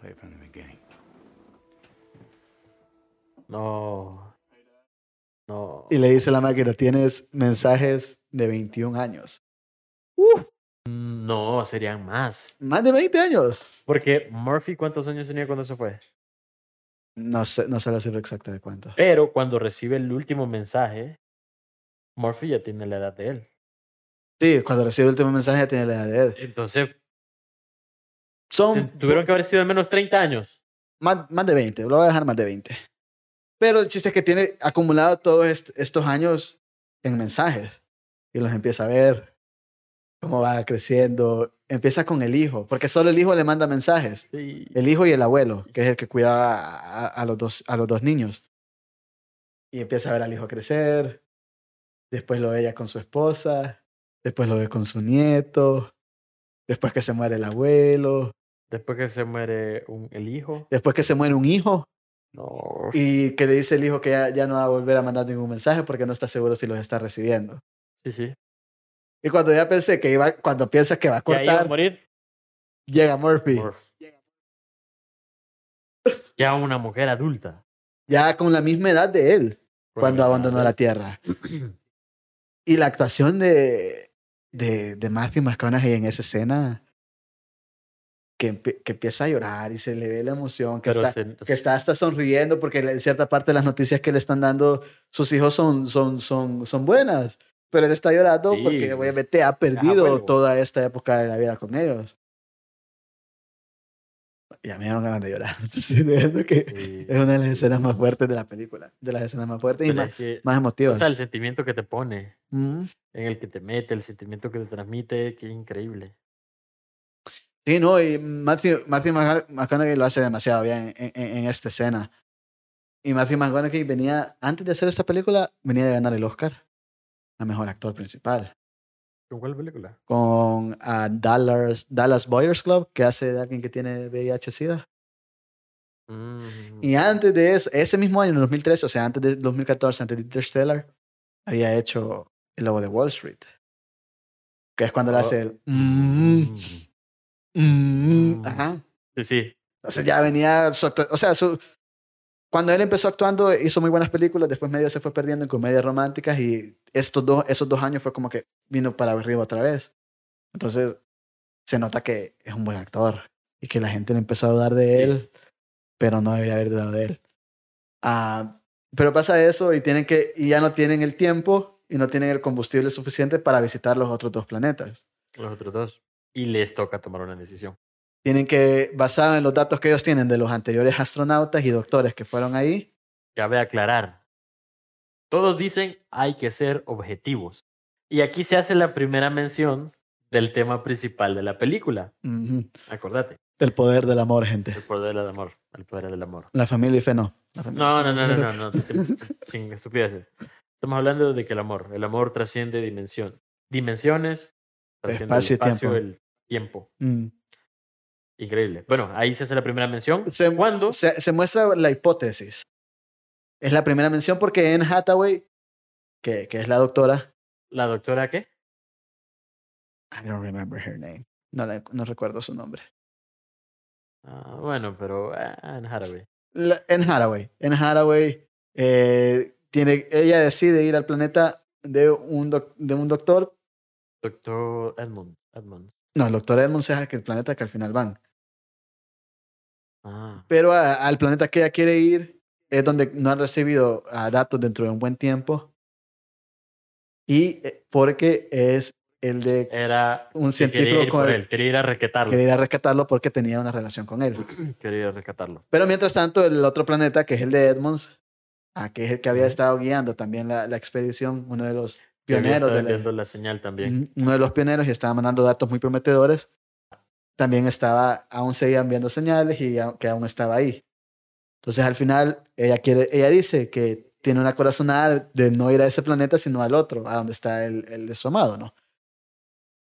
Play it from the beginning. No. No. Y le dice la máquina: Tienes mensajes de 21 años. No, serían más. Más de 20 años. Porque Murphy, ¿cuántos años tenía cuando se fue? No sé, no sé la cifra exacta de cuánto. Pero cuando recibe el último mensaje, Murphy ya tiene la edad de él. Sí, cuando recibe el último mensaje ya tiene la edad de él. Entonces, Son tuvieron que haber sido al menos 30 años. más, más de 20, lo voy a dejar más de 20. Pero el chiste es que tiene acumulado todos est- estos años en mensajes y los empieza a ver cómo va creciendo. Empieza con el hijo, porque solo el hijo le manda mensajes. Sí. El hijo y el abuelo, que es el que cuida a, los, dos, a los dos niños. Y empieza a ver al hijo crecer. Después lo ve ella con su esposa. Después lo ve con su nieto. Después que se muere el abuelo. Después que se muere un- el hijo. Después que se muere un hijo. No. Y que le dice el hijo que ya, ya no va a volver a mandar ningún mensaje porque no está seguro si los está recibiendo. Sí, sí. Y cuando ya pensé que iba, cuando piensas que va a iba a cortar, morir. llega Murphy. Murph. Ya una mujer adulta. Ya con la misma edad de él cuando abandonó la Tierra. Y la actuación de, de, de Matthew McConaughey en esa escena, que, que empieza a llorar y se le ve la emoción, que, Pero está, se- que está hasta sonriendo porque en cierta parte de las noticias que le están dando sus hijos son, son, son, son buenas. Pero él está llorando Sí, porque obviamente ha perdido abuelo. toda esta época de la vida con ellos. Ya me dieron ganas de llorar. Estoy viendo que sí. es una de las escenas más fuertes de la película. De las escenas más fuertes y Pero más, es que- más o emotivas. sea, el sentimiento que te pone, Mm. en el que te mete, el sentimiento que te transmite, qué increíble. Sí, no, y Matthew, Matthew McCona- McConaughey lo hace demasiado bien en, en- en esta escena. Y Matthew McConaughey venía, antes de hacer esta película, venía de ganar el Oscar a Mejor Actor Principal. ¿Con cuál película? con ah, Dallas, Dallas Boyers Club, que hace de alguien que tiene VIH-Sida. Mm, Y antes de eso, ese mismo año, en 2013, o sea, antes de 2014, antes de Interstellar, había hecho El Lobo de Wall Street. Que es cuando le Oh. hace el... mm, mm, Mm. ajá. Sí, sí. O sea, ya venía... su o sea, su, cuando él empezó actuando, hizo muy buenas películas. Después medio se fue perdiendo en comedias románticas. Y estos dos, esos dos años fue como que vino para arriba otra vez. Entonces, se nota que es un buen actor. Y que la gente le empezó a dudar de Sí. él. Pero no debería haber dudado de él. Ah, pero pasa eso y, tienen que, y ya no tienen el tiempo y no tienen el combustible suficiente para visitar los otros dos planetas. Los otros dos. Y les toca tomar una decisión. Tienen que, basado en los datos que ellos tienen de los anteriores astronautas y doctores que fueron ahí, Cabe aclarar. Todos dicen hay que ser objetivos. Y aquí se hace la primera mención del tema principal de la película. ujú, Acordate. el poder del amor, gente. El poder del amor. El poder del amor. La familia y fe no. La familia- No, no, no, no, no, no, sin, sin estupideces. Estamos hablando de que el amor, el amor trasciende dimensión, dimensiones, trasciende Espacio y el espacio, tiempo. el tiempo. Mm. Increíble. Bueno, ahí se hace la primera mención. Se, ¿Cuándo? se, se muestra la hipótesis. Es la primera mención porque en Hathaway, que, que es la doctora, ¿La doctora qué? I don't remember her name. No, la- no recuerdo su nombre. Ah, bueno, pero en Hathaway. La- en Hathaway. En Hathaway, eh, tiene, ella decide ir al planeta de un, doc- de un doctor. Doctor Edmund. Edmund. No, el doctor Edmonds es el planeta que al final van. Ah, Pero a- al planeta que ella quiere ir es donde no han recibido ah, datos dentro de un buen tiempo. Y eh, porque es el de era un que científico con él, quería ir a rescatarlo. quería ir a rescatarlo porque tenía una relación con él. Quería ir a rescatarlo. Pero mientras tanto, el otro planeta, que es el de Edmonds, ah, que es el que había estado guiando también la, la expedición, uno de los Que pioneros de la, la señal también. Uno de los pioneros y estaba mandando datos muy prometedores. También estaba, aún seguía enviando señales y que aún estaba ahí. Entonces al final ella quiere, ella dice que tiene una corazonada de no ir a ese planeta sino al otro, a donde está el, el de su amado, ¿no?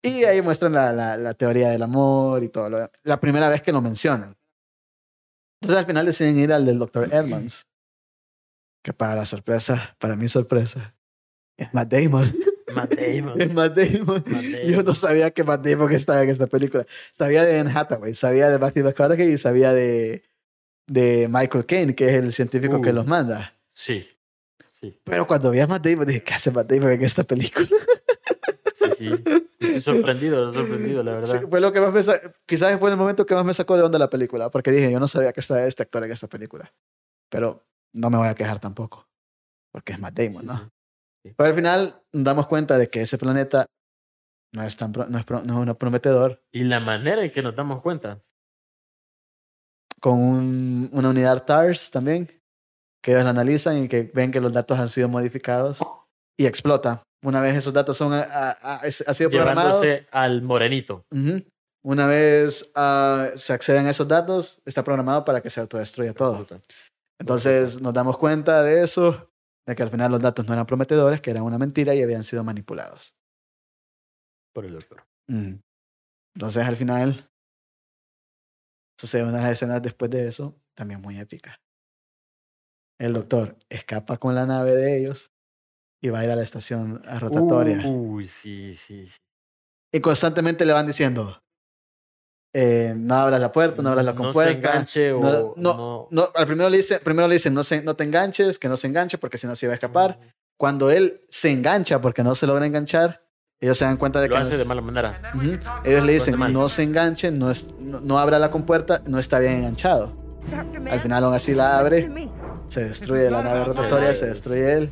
Y ahí muestran la, la, la teoría del amor y todo. Lo, la primera vez que lo mencionan. Entonces al final deciden ir al del Dr. Edmonds. Que para la sorpresa, para mi sorpresa, es Matt Damon. Matt Damon. Es Matt Damon. Matt Yo Damon. no sabía que Matt Damon estaba en esta película. Sabía de Anne Hathaway, sabía de Matthew McConaughey y sabía de, de Michael Caine, que es el científico que Uh. los manda. Sí. Sí, Pero cuando vi a Matt Damon, dije, ¿qué hace Matt Damon en esta película? sí, sí. Estoy sorprendido, estoy sorprendido, la verdad. Sí, fue lo que más me Quizás fue el momento que más me sacó de onda la película, porque dije, yo no sabía que estaba este actor en esta película. Pero no me voy a quejar tampoco, porque es Matt Damon, Sí, ¿no? sí. Pero al final nos damos cuenta de que ese planeta no es, tan pro- no es, pro- no es prometedor, Y la manera en que nos damos cuenta. con un- una unidad TARS también, que ellos la analizan y que ven que los datos han sido modificados y explota. Una vez esos datos son, a, a- a- ha sido programado, Llevándose al morenito. ujú, una vez ah, se acceden a esos datos, está programado para que se autodestruya todo. Entonces nos damos cuenta de eso, de que al final los datos no eran prometedores, que eran una mentira y habían sido manipulados. Por el doctor. Entonces al final sucede unas escenas después de eso también muy épicas. El doctor escapa con la nave de ellos y va a ir a la estación rotatoria. Uy, sí, sí, sí. Y constantemente le van diciendo, eh, no abras la puerta, no abras la No se compuerta. enganche o no- no. No, al primero le dice, primero le dicen, no, se, no te enganches, que no se enganche porque si no se iba a escapar. Cuando él se engancha porque no se logra enganchar, ellos se dan cuenta de Lo que... no hace es- de mala manera. Ujú. Ellos le dicen, no se enganche, no, es, no, no abra la compuerta, no está bien enganchado. Al final aún así la abre, se destruye la nave rotatoria, se destruye él.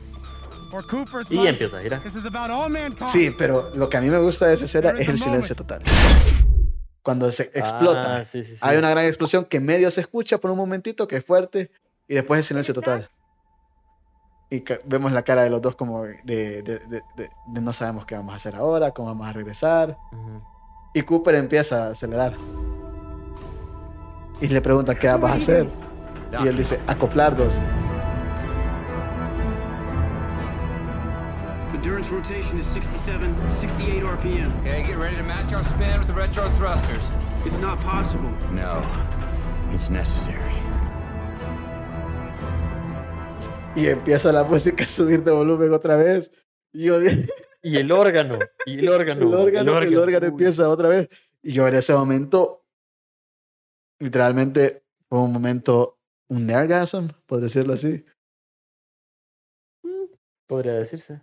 Y empieza a girar. Sí, pero lo que a mí me gusta de esa escena es el silencio total. Cuando se explota. Ah, sí, sí, sí. Hay una gran explosión que medio se escucha por un momentito, que es fuerte, y después el silencio total. Y vemos la cara de los dos como de, de- de- de- de no sabemos qué vamos a hacer ahora, cómo vamos a regresar. Ujú. Y Cooper empieza a acelerar. Y le pregunta, ¿qué vas a hacer? Y él dice, acoplar dos. Endurance rotation is 67, 68 RPM. Okay, get ready to match our spin with the retro thrusters. It's not possible. No, it's necessary. Y empieza la música a subir de volumen otra vez. Y yo Y el órgano, y el órgano. el órgano, el órgano empieza otra vez. Y yo en ese momento, literalmente, fue un momento, un nergasm, por decirlo así. Podría decirse,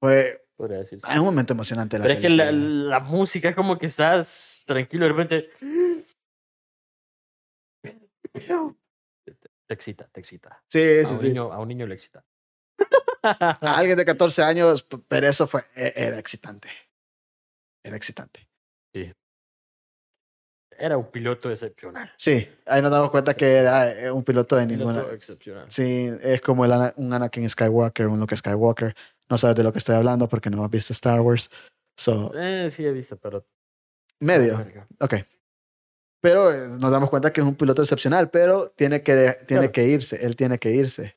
Fue podría decirse. es un momento emocionante. La Pero es que la, la música es como que estás tranquilo de repente. Te, te excita, te excita. Sí, A sí, un, sí. niño, a un niño le excita. A alguien de 14 años, pero eso fue, e- era excitante. Era excitante. Era un piloto excepcional. Sí, ahí nos damos cuenta que era eh, un piloto de Piloto ninguna. excepcional. Sí, es como el Ana- un Anakin Skywalker, un Luke Skywalker. No sabes de lo que estoy hablando porque no has visto Star Wars. So, Eh, sí he visto, pero... medio. Ok. Pero eh, nos damos cuenta que es un piloto excepcional, pero tiene que, tiene Claro. que irse. Él tiene que irse.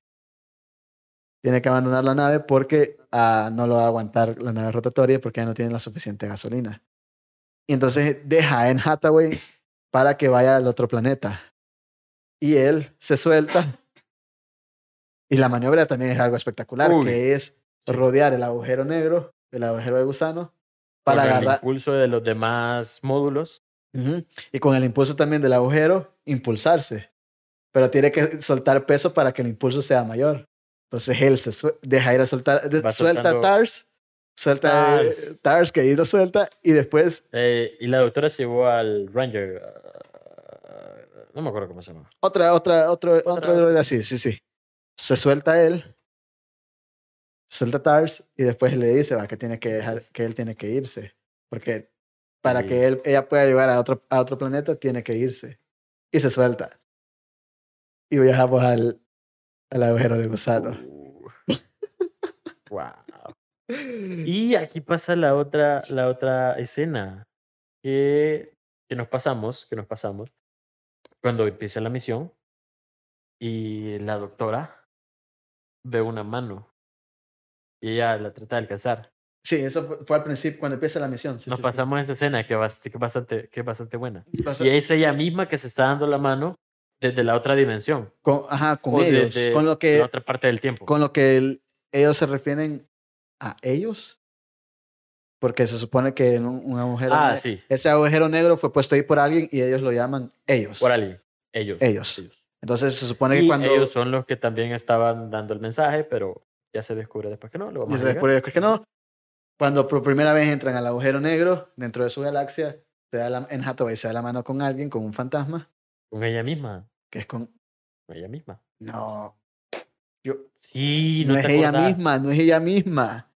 Tiene que abandonar la nave porque ah, no lo va a aguantar la nave rotatoria porque ya no tiene la suficiente gasolina. Y entonces deja Anne Hathaway para que vaya al otro planeta. Y él se suelta. Y la maniobra también es algo espectacular, Uy. que es rodear el agujero negro, el agujero de gusano, para Con el agarrar. impulso de los demás módulos. Y con el impulso también del agujero, impulsarse. Pero tiene que soltar peso para que el impulso sea mayor. Entonces él se deja ir a soltar, Va suelta soltando Tars, suelta eh, Tars. Tars, que ahí lo suelta, y después Eh, y la doctora se llevó al Ranger. ah, no me acuerdo cómo se llama. otra, otra, otro, Otra- otro droide así, sí, sí. Se suelta él, suelta Tars, y después le dice va, que tiene que dejar, que él tiene que irse. Porque para Sí. que él, ella pueda llegar a otro, a otro planeta, tiene que irse. Y se suelta. Y viajamos al, al agujero de gusano. Uh. wow. Y aquí pasa la otra, la otra escena que, que nos pasamos, que nos pasamos cuando empieza la misión y la doctora ve una mano y ella la trata de alcanzar. Sí, eso fue, fue al principio, cuando empieza la misión. sí, nos sí, sí. pasamos esa escena que, es bastante, que bastante buena. Y es ella misma que se está dando la mano desde la otra dimensión. con, ajá, con o ellos. desde con lo que, la otra parte del tiempo. con lo que el- ellos se refieren a ellos. Porque se supone que en un, un agujero ah, sí. ese agujero negro fue puesto ahí por alguien y ellos lo llaman ellos. Por alguien. Ellos. Ellos. Entonces se supone que cuando ellos son los que también estaban dando el mensaje, pero ya se descubre después que no. Lo y vamos se a descubre después que no, cuando por primera vez entran al agujero negro dentro de su galaxia, se da la, en Hathaway se da la mano con alguien, con un fantasma, Con ella misma. que es con Con ella misma. no, yo, Sí, no, no, es ella misma, no es ella misma.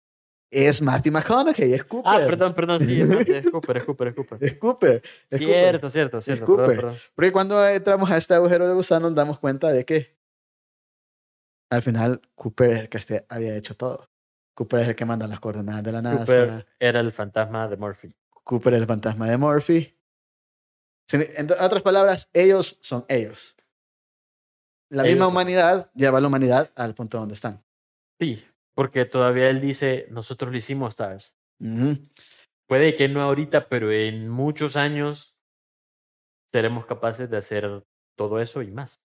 Es Matthew McConaughey, es Cooper. Ah, perdón, perdón, sí, es, Cooper, es Cooper, es Cooper. Es Cooper. es Cierto, Cooper. cierto, cierto. Cooper. Perdón, perdón. Porque cuando entramos a este agujero de gusano nos damos cuenta de que al final Cooper es el que este- había hecho todo. Cooper es el que manda las coordenadas de la NASA. Cooper era el fantasma de Murphy. Cooper es el fantasma de Murphy. En otras palabras, ellos son ellos. La Ellos misma humanidad lleva a la humanidad al punto donde están. Sí, porque todavía él dice, nosotros lo hicimos, Stars. Ujú. Puede que no ahorita, pero en muchos años seremos capaces de hacer todo eso y más.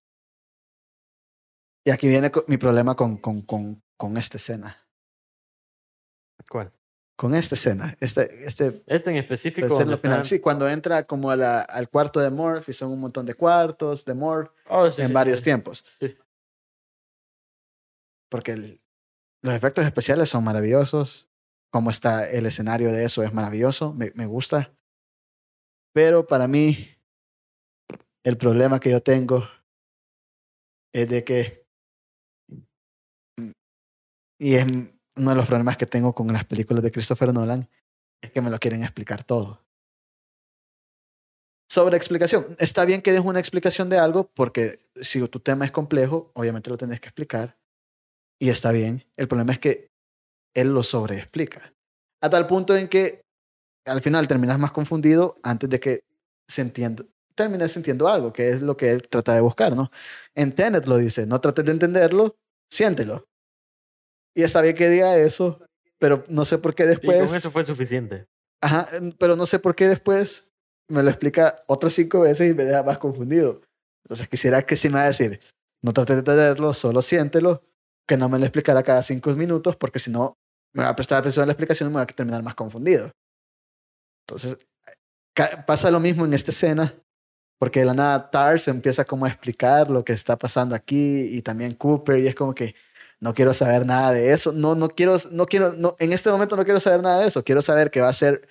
Y aquí viene mi problema con, con, con, con esta escena. ¿Cuál? Con esta escena. Este, este Este en específico. Final. están- Sí, cuando entra como a la- al cuarto de Morph y son un montón de cuartos de Morph Oh, sí, en sí, varios sí. tiempos. Sí. Porque el- los efectos especiales son maravillosos. Como está el escenario de eso es maravilloso, me, me gusta. Pero para mí, el problema que yo tengo es de que, y es uno de los problemas que tengo con las películas de Christopher Nolan, es que me lo quieren explicar todo. Sobre explicación. Está bien que des una explicación de algo porque si tu tema es complejo, obviamente lo tenés que explicar. Y está bien. El problema es que él lo sobreexplica. A tal punto en que al final terminas más confundido antes de que se entienda, termines sintiendo algo, que es lo que él trata de buscar, ¿no? En Tenet lo dice, no trates de entenderlo, siéntelo. Y está bien que diga eso, pero no sé por qué Y después. con eso fue suficiente. Ajá, pero no sé por qué después me lo explica otras cinco veces y me deja más confundido. Entonces quisiera que sí me va a decir, no trates de entenderlo, solo siéntelo, que no me lo explicara cada cinco minutos, porque si no me va a prestar atención a la explicación y me va a terminar más confundido. Entonces, pasa lo mismo en esta escena, porque de la nada Tars empieza como a explicar lo que está pasando aquí y también Cooper y es como que no quiero saber nada de eso, no, no quiero, no quiero, no, en este momento no quiero saber nada de eso, quiero saber que va a ser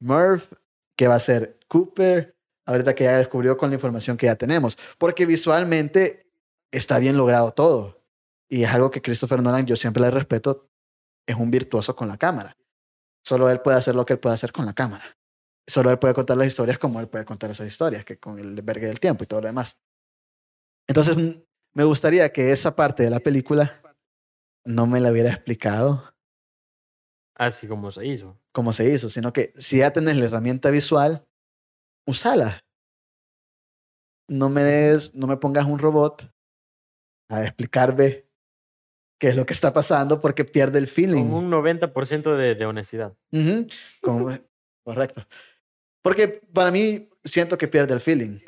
Murph, que va a ser Cooper, ahorita que ya descubrió con la información que ya tenemos, porque visualmente está bien logrado todo y es algo que Christopher Nolan yo siempre le respeto, es un virtuoso con la cámara. Solo él puede hacer lo que él puede hacer con la cámara. Solo él puede contar las historias como él puede contar esas historias, que con el vergue del tiempo y todo lo demás. Entonces, me gustaría que esa parte de la película no me la hubiera explicado Así como se hizo. cómo se hizo, sino que si ya tenés la herramienta visual, usala. No me des, no me pongas un robot a explicarme qué es lo que está pasando porque pierde el feeling. Con un 90% de, de honestidad. Ujú, como- correcto. Porque para mí siento que pierde el feeling.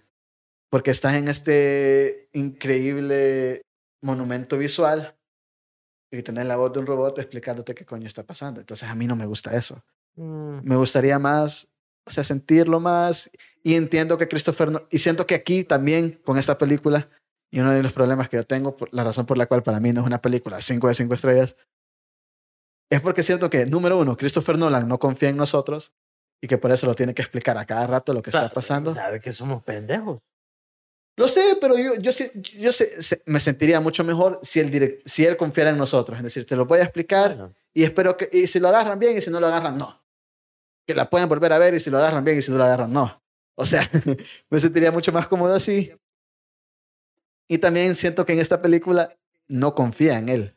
Porque estás en este increíble monumento visual y tenés la voz de un robot explicándote qué coño está pasando. Entonces a mí no me gusta eso. Mm, Me gustaría más, o sea, sentirlo más. Y entiendo que Christopher... No- y siento que aquí también, con esta película, y uno de los problemas que yo tengo, la razón por la cual para mí no es una película 5 de 5 estrellas, es porque siento que, número uno, Christopher Nolan no confía en nosotros y que por eso lo tiene que explicar a cada rato lo que está pasando. Sabe que somos pendejos. Lo sé, pero yo, yo, sí- yo sé- se- me sentiría mucho mejor si, el direct- si él confiara en nosotros. Es decir, te lo voy a explicar Bueno, y espero que, y si lo agarran bien y si no lo agarran, no. Que la pueden volver a ver y si lo agarran bien y si no lo agarran, no. O sea, me sentiría mucho más cómodo así. Y también siento que en esta película no confía en él.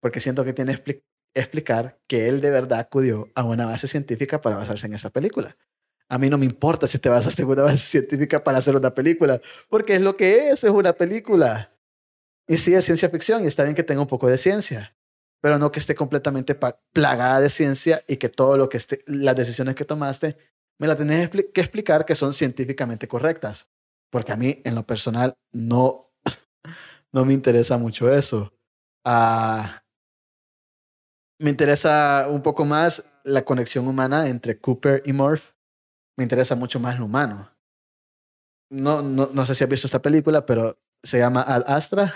Porque siento que tiene que expli- explicar que él de verdad acudió a una base científica para basarse en esa película. A mí no me importa si te basaste en una base científica para hacer una película, porque es lo que es, es una película. Y sí, es ciencia ficción y está bien que tenga un poco de ciencia pero no que esté completamente plagada de ciencia y que todo lo que esté, las decisiones que tomaste, me las tenés que explicar que son científicamente correctas. Porque a mí, en lo personal, no, no me interesa mucho eso. Ah, me interesa un poco más la conexión humana entre Cooper y Murph. Me interesa mucho más lo humano. No, no, no sé si has visto esta película, pero se llama Ad Astra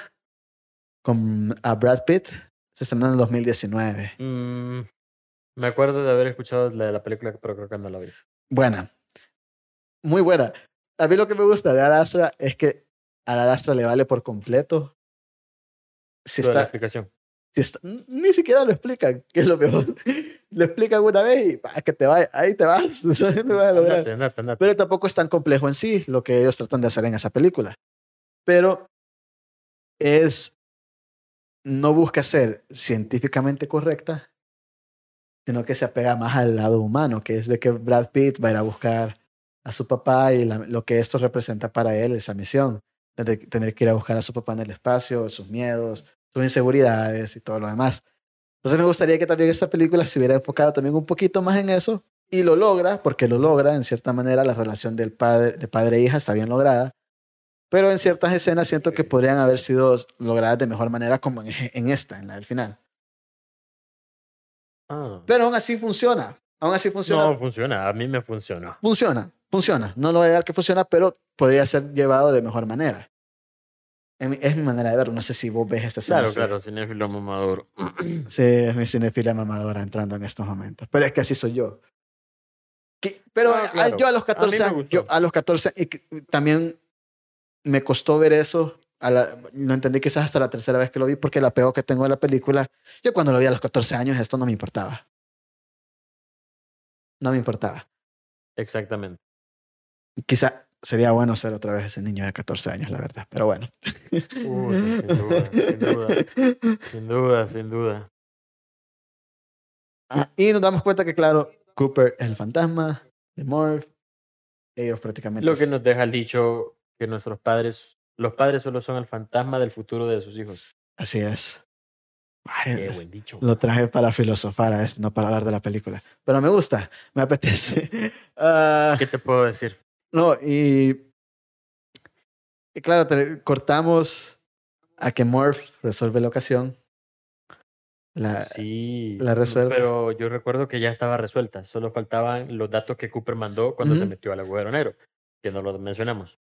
con a Brad Pitt. Se estrenó en el 2019. mm, me acuerdo de haber escuchado la de la película, pero creo que no la vi. Buena. Muy buena. A mí lo que me gusta de Ad Astra es que a Ad Astra le vale por completo. Si la está, explicación. si está- ni siquiera lo explican, que es lo peor. lo explican una vez y pa, que te vaya, ahí te vas. no lo vas a lograr. Andate, andate, andate. Pero tampoco es tan complejo en sí lo que ellos tratan de hacer en esa película. Pero es. No busca ser científicamente correcta, sino que se apega más al lado humano, que es de que Brad Pitt va a ir a buscar a su papá y la- lo que esto representa para él, esa misión, de tener que ir a buscar a su papá en el espacio, sus miedos, sus inseguridades y todo lo demás. Entonces me gustaría que también esta película se hubiera enfocado también un poquito más en eso y lo logra, porque lo logra, en cierta manera la relación del padre, de padre e hija está bien lograda, pero en ciertas escenas siento que podrían haber sido logradas de mejor manera como en, en esta, en la del final. Ah. Pero aún así funciona, aún así funciona, No funciona, a mí me funciona. funciona, funciona. No lo voy a dar que funciona, pero podría ser llevado de mejor manera. Es mi manera de verlo, no sé si vos ves esta escena. Claro, así. claro, cinéfilo mamador. Sí, es mi cinefilia mamadora entrando en estos momentos. Pero es que así soy yo. Que- pero Ah, a- claro. yo a los A mí 14 me años, gustó. yo a los 14 y que- también me costó ver eso. A la, lo entendí quizás hasta la tercera vez que lo vi porque el apego que tengo de la película, yo cuando lo vi a los 14 años esto no me importaba. No me importaba. Exactamente. Quizá sería bueno ser otra vez ese niño de 14 años, la verdad. Pero bueno. Uy, sin duda, sin duda. Sin duda, sin duda. Ah, y nos damos cuenta que, claro, Cooper es el fantasma de Morph. Ellos prácticamente. Lo que nos deja el dicho que nuestros padres, los padres solo son el fantasma del futuro de sus hijos. Así es. Ay, Qué buen dicho. Lo traje para filosofar a esto, no para hablar de la película. Pero me gusta, me apetece. Ah, ¿Qué te puedo decir? No, y, y claro, te- cortamos a que Morph resuelve la ocasión. La, Sí, la resuelve. pero yo recuerdo que ya estaba resuelta. Solo faltaban los datos que Cooper mandó cuando se Ujú. metió al agujero negro, que no lo mencionamos.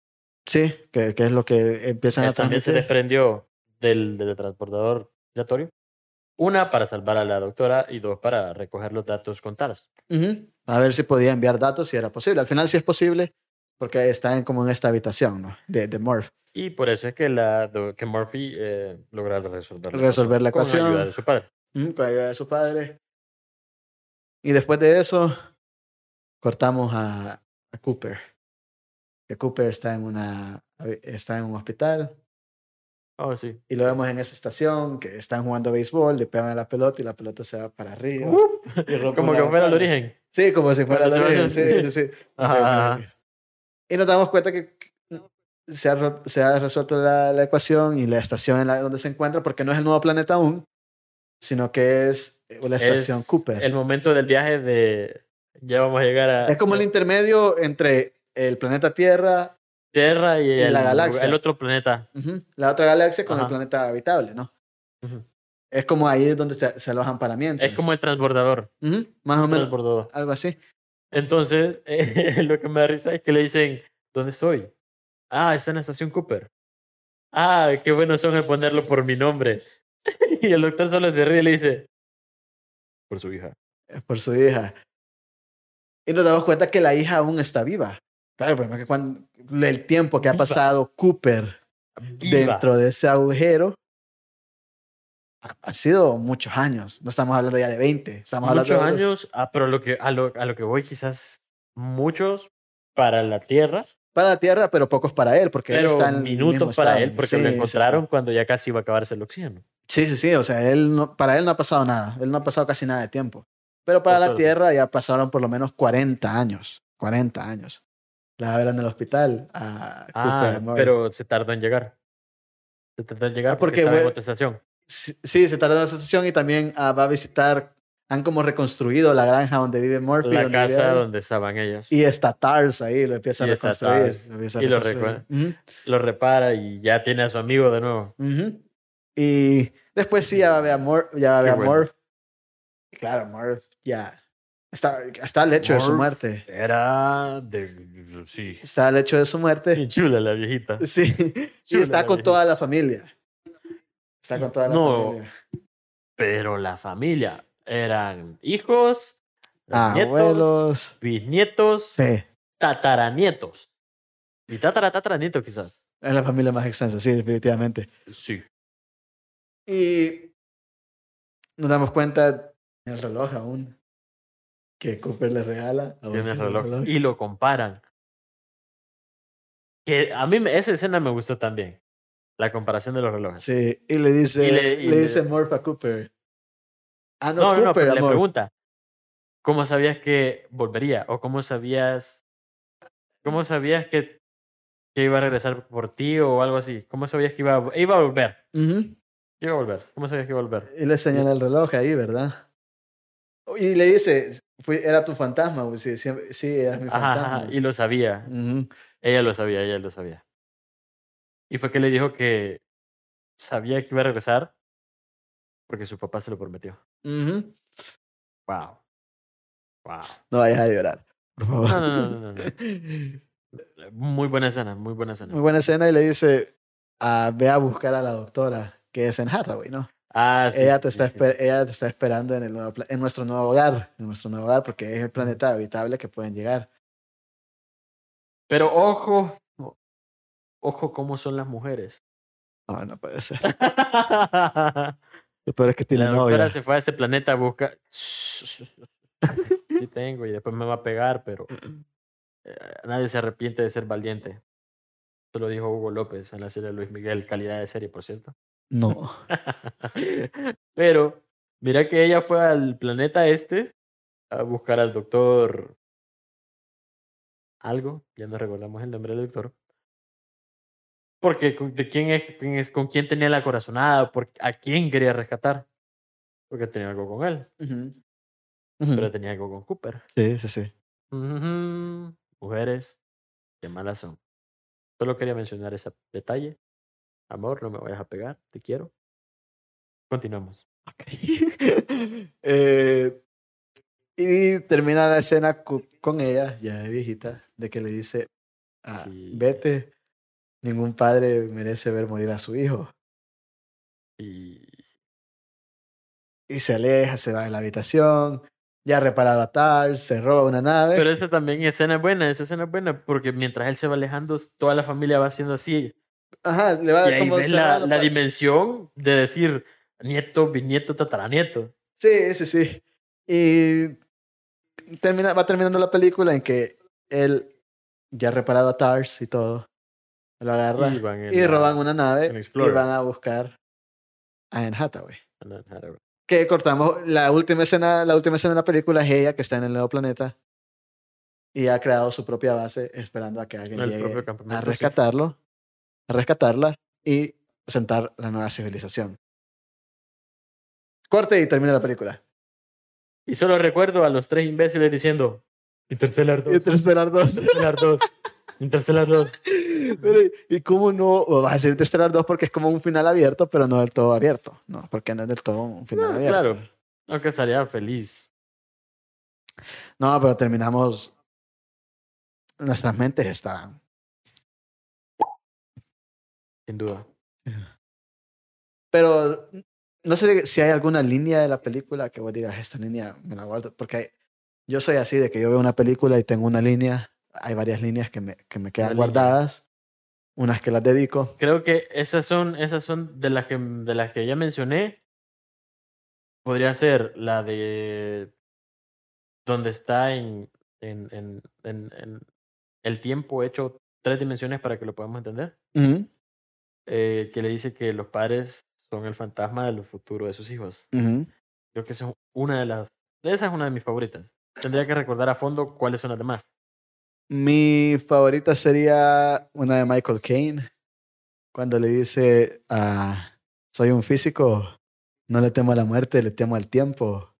Sí, que, que es lo que empiezan Él a también se transmitir. desprendió del, del transportador giratorio. Una, para salvar a la doctora y dos, para recoger los datos con Tars. Ujú. A ver si podía enviar datos, si era posible. Al final sí es posible, porque está en, como en esta habitación, ¿no? De, de Morph. Y por eso es que, la, que Murphy eh, logra resolver la Resolver la con ecuación. ayuda de su padre. Ujú, Con ayuda de su padre. Y después de eso, cortamos a, a Cooper. Que Cooper está en, una, está en un hospital. Oh, sí. Y lo vemos en esa estación, que están jugando béisbol, le pegan a la pelota y la pelota se va para arriba. y rompe Como que fuera el origen. Sí, como si fuera el origen. Sí, sí, sí. Y nos damos cuenta que se ha, se ha resuelto la, la ecuación y la estación en la donde se encuentra, porque no es el nuevo planeta aún, sino que es eh, la estación Es Cooper. El momento del viaje de. Ya vamos a llegar a. Es como el intermedio entre el planeta Tierra, Tierra y, y el, la galaxia. el otro planeta. ujú, la otra galaxia con el Ajá. planeta habitable, ¿no? Ujú. Es como ahí donde se, se alojan para Es como el transbordador. Ujú, más o menos, transbordador. algo así. Entonces, eh, lo que me da risa es que le dicen: ¿Dónde estoy? Ah, está en la estación Cooper. Ah, qué buenos son el ponerlo por mi nombre. y el doctor solo se ríe y le dice: Por su hija. Por su hija. Y nos damos cuenta que la hija aún está viva. Claro, el problema es que cuando el tiempo que ha pasado Cooper Viva. dentro de ese agujero ha- sido muchos años. No estamos hablando ya de 20. Estamos Muchos hablando de los- años, ah, pero lo que, a, lo, a lo que voy, quizás muchos para la Tierra, para la Tierra, pero pocos para él, porque él pero está en mismo minutos para estado. él, porque Sí, lo sí, sí. encontraron cuando ya casi iba a acabarse el oxígeno. Sí, sí, sí. O sea, él no, para él no ha pasado nada. Él no ha pasado casi nada de tiempo. Pero para la. Tierra ya pasaron por lo menos 40 años. 40 años. La ver en el hospital a Ah, pero se tardó en llegar. Se tardó en llegar Ah, porque, porque, estaba en estación. Sí, se tarda en la estación y también ah, va a visitar. Han como reconstruido la granja donde vive Murphy. La donde casa vive donde estaban ellos. Y está Tars ahí, lo empieza a Y está reconstruir. Tars, lo empieza a y lo reconstruir. Lo repara y ya tiene a su amigo de nuevo. Y después sí, ya va a ver a Mor- ya va a, ver a bueno. Morph. Claro, Morph ya está, está al hecho de su muerte. Era de... Sí. Está al hecho de su muerte. Bien chula la viejita. Sí. Y Chula está la con viejita. toda la familia. Está con toda la No. familia. Pero la familia eran hijos, nietos, Abuelos. bisnietos, Sí. tataranietos. Y tatara, tataranieto quizás. Es la familia más extensa, sí, definitivamente. Sí. Y nos damos cuenta en el reloj aún que Cooper le regala. a Tiene el Walter reloj. Y lo comparan. Que a mí esa escena me gustó también. La comparación de los relojes. Sí, y le dice, Y le- y le- dice Morph a Cooper. Ah, no, No, no, no, Cooper, pero le amor. pregunta. ¿Cómo sabías que volvería? ¿O cómo sabías, cómo sabías que, que iba a regresar por ti o algo así? ¿Cómo sabías que iba a, iba a volver? Iba a volver. ¿Cómo sabías que iba a volver? Y le señala el reloj ahí, ¿verdad? Y le dice, "Fue- era tu fantasma. Sí, sí, era mi fantasma. ajá, y lo sabía. Ella lo sabía, ella lo sabía. Y fue que le dijo que sabía que iba a regresar porque su papá se lo prometió. Wow. Wow. No vayas a llorar, por favor. No, no, no, no, no. Muy buena escena, muy buena escena. Muy buena escena y le dice, ah, ve a buscar a la doctora, que es en Hathaway, ¿no? Ah, sí. ella, te sí, está sí. ella te está esperando en, el nuevo en nuestro nuevo hogar, en nuestro nuevo hogar, porque es el planeta habitable que pueden llegar. Pero ojo, ojo cómo son las mujeres. No, no puede ser. La Lo peor es que tiene doctora novia. se fue a este planeta a buscar. Sí tengo y después me va a pegar, pero eh, nadie se arrepiente de ser valiente. Eso lo dijo Hugo López en la serie de Luis Miguel, calidad de serie, por cierto. No. Pero mira que ella fue al planeta este a buscar al doctor algo, ya no recordamos el nombre del doctor. Porque de quién es, quién es con quién tenía la corazonada, por, a quién quería rescatar. porque tenía algo con él, Ujú. Ujú. pero tenía algo con Cooper. Sí, sí, sí. Ujú, Mujeres, qué malas son. Solo quería mencionar ese detalle. Amor, no me vayas a pegar, te quiero. Continuamos. Ok. Eh, y termina la escena con ella, ya de viejita, de que le dice, ah, Sí. vete, ningún padre merece ver morir a su hijo. Y Y se aleja, se va de la habitación, ya reparado a Tars, se roba una nave. Pero esa también escena es buena, esa escena es buena, porque mientras él se va alejando, toda la familia va haciendo así. Ajá, le va Y ahí como ves la, dimensión de decir nieto, bisnieto, tataranieto. Sí, sí, sí. Y termina, va terminando la película en que él ya ha reparado a Tars y todo. Lo agarra Y la- roban una nave y van a buscar a Anne Hathaway. Anne Hathaway. Que cortamos la última escena, la última escena de la película es ella que está en el nuevo planeta y ha creado su propia base esperando a que alguien El llegue a rescatarlo, a rescatarla y sentar la nueva civilización. Corte y termina la película. Y solo recuerdo a los tres imbéciles diciendo Interstellar 2. Interstellar 2. Interstellar 2. Interstellar 2. Pero, ¿y cómo no? O vas a decir Interstellar 2 porque es como un final abierto, pero no del todo abierto. No, porque no es del todo un final No, abierto. claro. Aunque estaría feliz. No, pero terminamos. Nuestras mentes están. Sin duda. Pero no sé si hay alguna línea de la película que vos digas, esta línea me la guardo. Porque yo soy así, de que yo veo una película y tengo una línea. Hay varias líneas que me, que me quedan línea. guardadas. Unas que las dedico. Creo que esas son, esas son de las que de las que ya mencioné. Podría ser la de donde está en, en, en, en, el tiempo hecho tres dimensiones para que lo podamos entender. Ujú, eh, que le dice que los padres son el fantasma del futuro de sus hijos. ujú. Creo que esa es una de las. Esa es una de mis favoritas. Tendría que recordar a fondo cuáles son las demás. Mi favorita sería una de Michael Caine, cuando le dice a soy un físico, no le temo a la muerte, le temo al tiempo.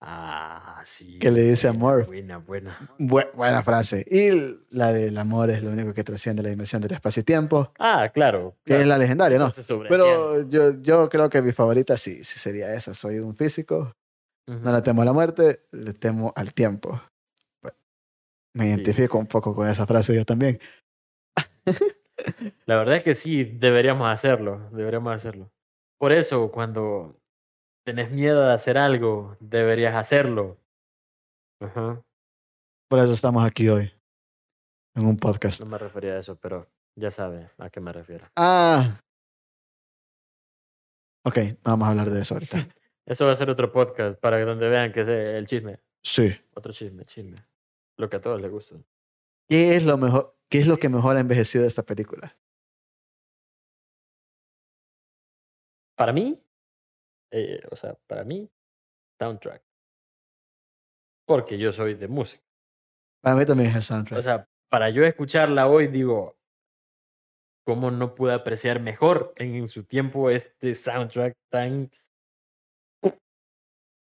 Ah, sí. Que le dice amor. Buena, buena. Bu- buena frase. Y la del amor es lo único que trasciende la dimensión del espacio y tiempo, Ah, claro. que es claro. la legendaria, ¿no? Pero yo, yo creo que mi favorita sí, sí sería esa. Soy un físico, No le temo a la muerte, le temo al tiempo. Bueno, Me identifico sí. un poco con esa frase yo también. La verdad es que sí, deberíamos hacerlo. Deberíamos hacerlo. Por eso, cuando tenés miedo de hacer algo, deberías hacerlo. Ajá. Por eso estamos aquí hoy, en un podcast. No me refería a eso, pero ya sabe a qué me refiero. Ah. Ok, no vamos a hablar de eso ahorita. Eso va a ser otro podcast para donde vean que es el chisme. Sí. Otro chisme, chisme. Lo que a todos les gusta. ¿Qué es lo mejor? ¿Qué es lo que mejor ha envejecido de esta película? Para mí, eh, o sea, para mí, soundtrack. Porque yo soy de música. Para mí también es el soundtrack. O sea, para yo escucharla hoy, digo, ¿cómo no pude apreciar mejor en su tiempo este soundtrack tan...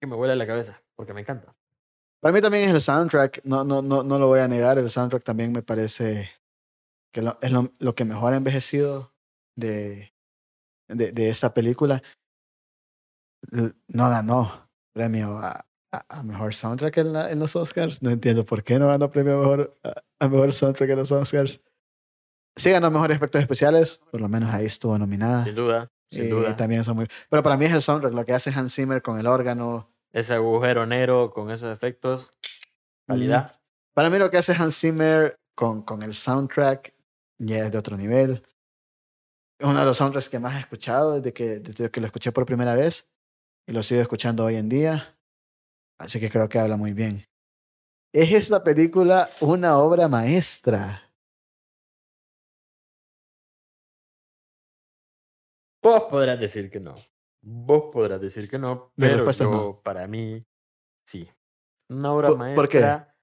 que me vuela la cabeza? Porque me encanta. Para mí también es el soundtrack. No, no, no, no lo voy a negar. El soundtrack también me parece que lo- es lo, lo que mejor ha envejecido de, de, de esta película. No ganó premio a, a, a mejor soundtrack en, la- en los Oscars. No entiendo por qué no ganó premio a mejor, a, a mejor soundtrack en los Oscars. Sí ganó mejores efectos especiales. Por lo menos ahí estuvo nominada. Sin duda, sin Y duda. también son muy... Pero para mí es el soundtrack, lo que hace Hans Zimmer con el órgano. Ese agujero negro con esos efectos, calidad. Para mí lo que hace Hans Zimmer con, con el soundtrack ya es de otro nivel. Es uno de los soundtracks que más he escuchado desde que, desde que lo escuché por primera vez y lo sigo escuchando hoy en día. Así que creo que habla muy bien. ¿Es esta película una obra maestra? Vos podrás decir que no. Vos podrás decir que no, pero yo, no. para mí, sí. Una obra ¿Por- maestra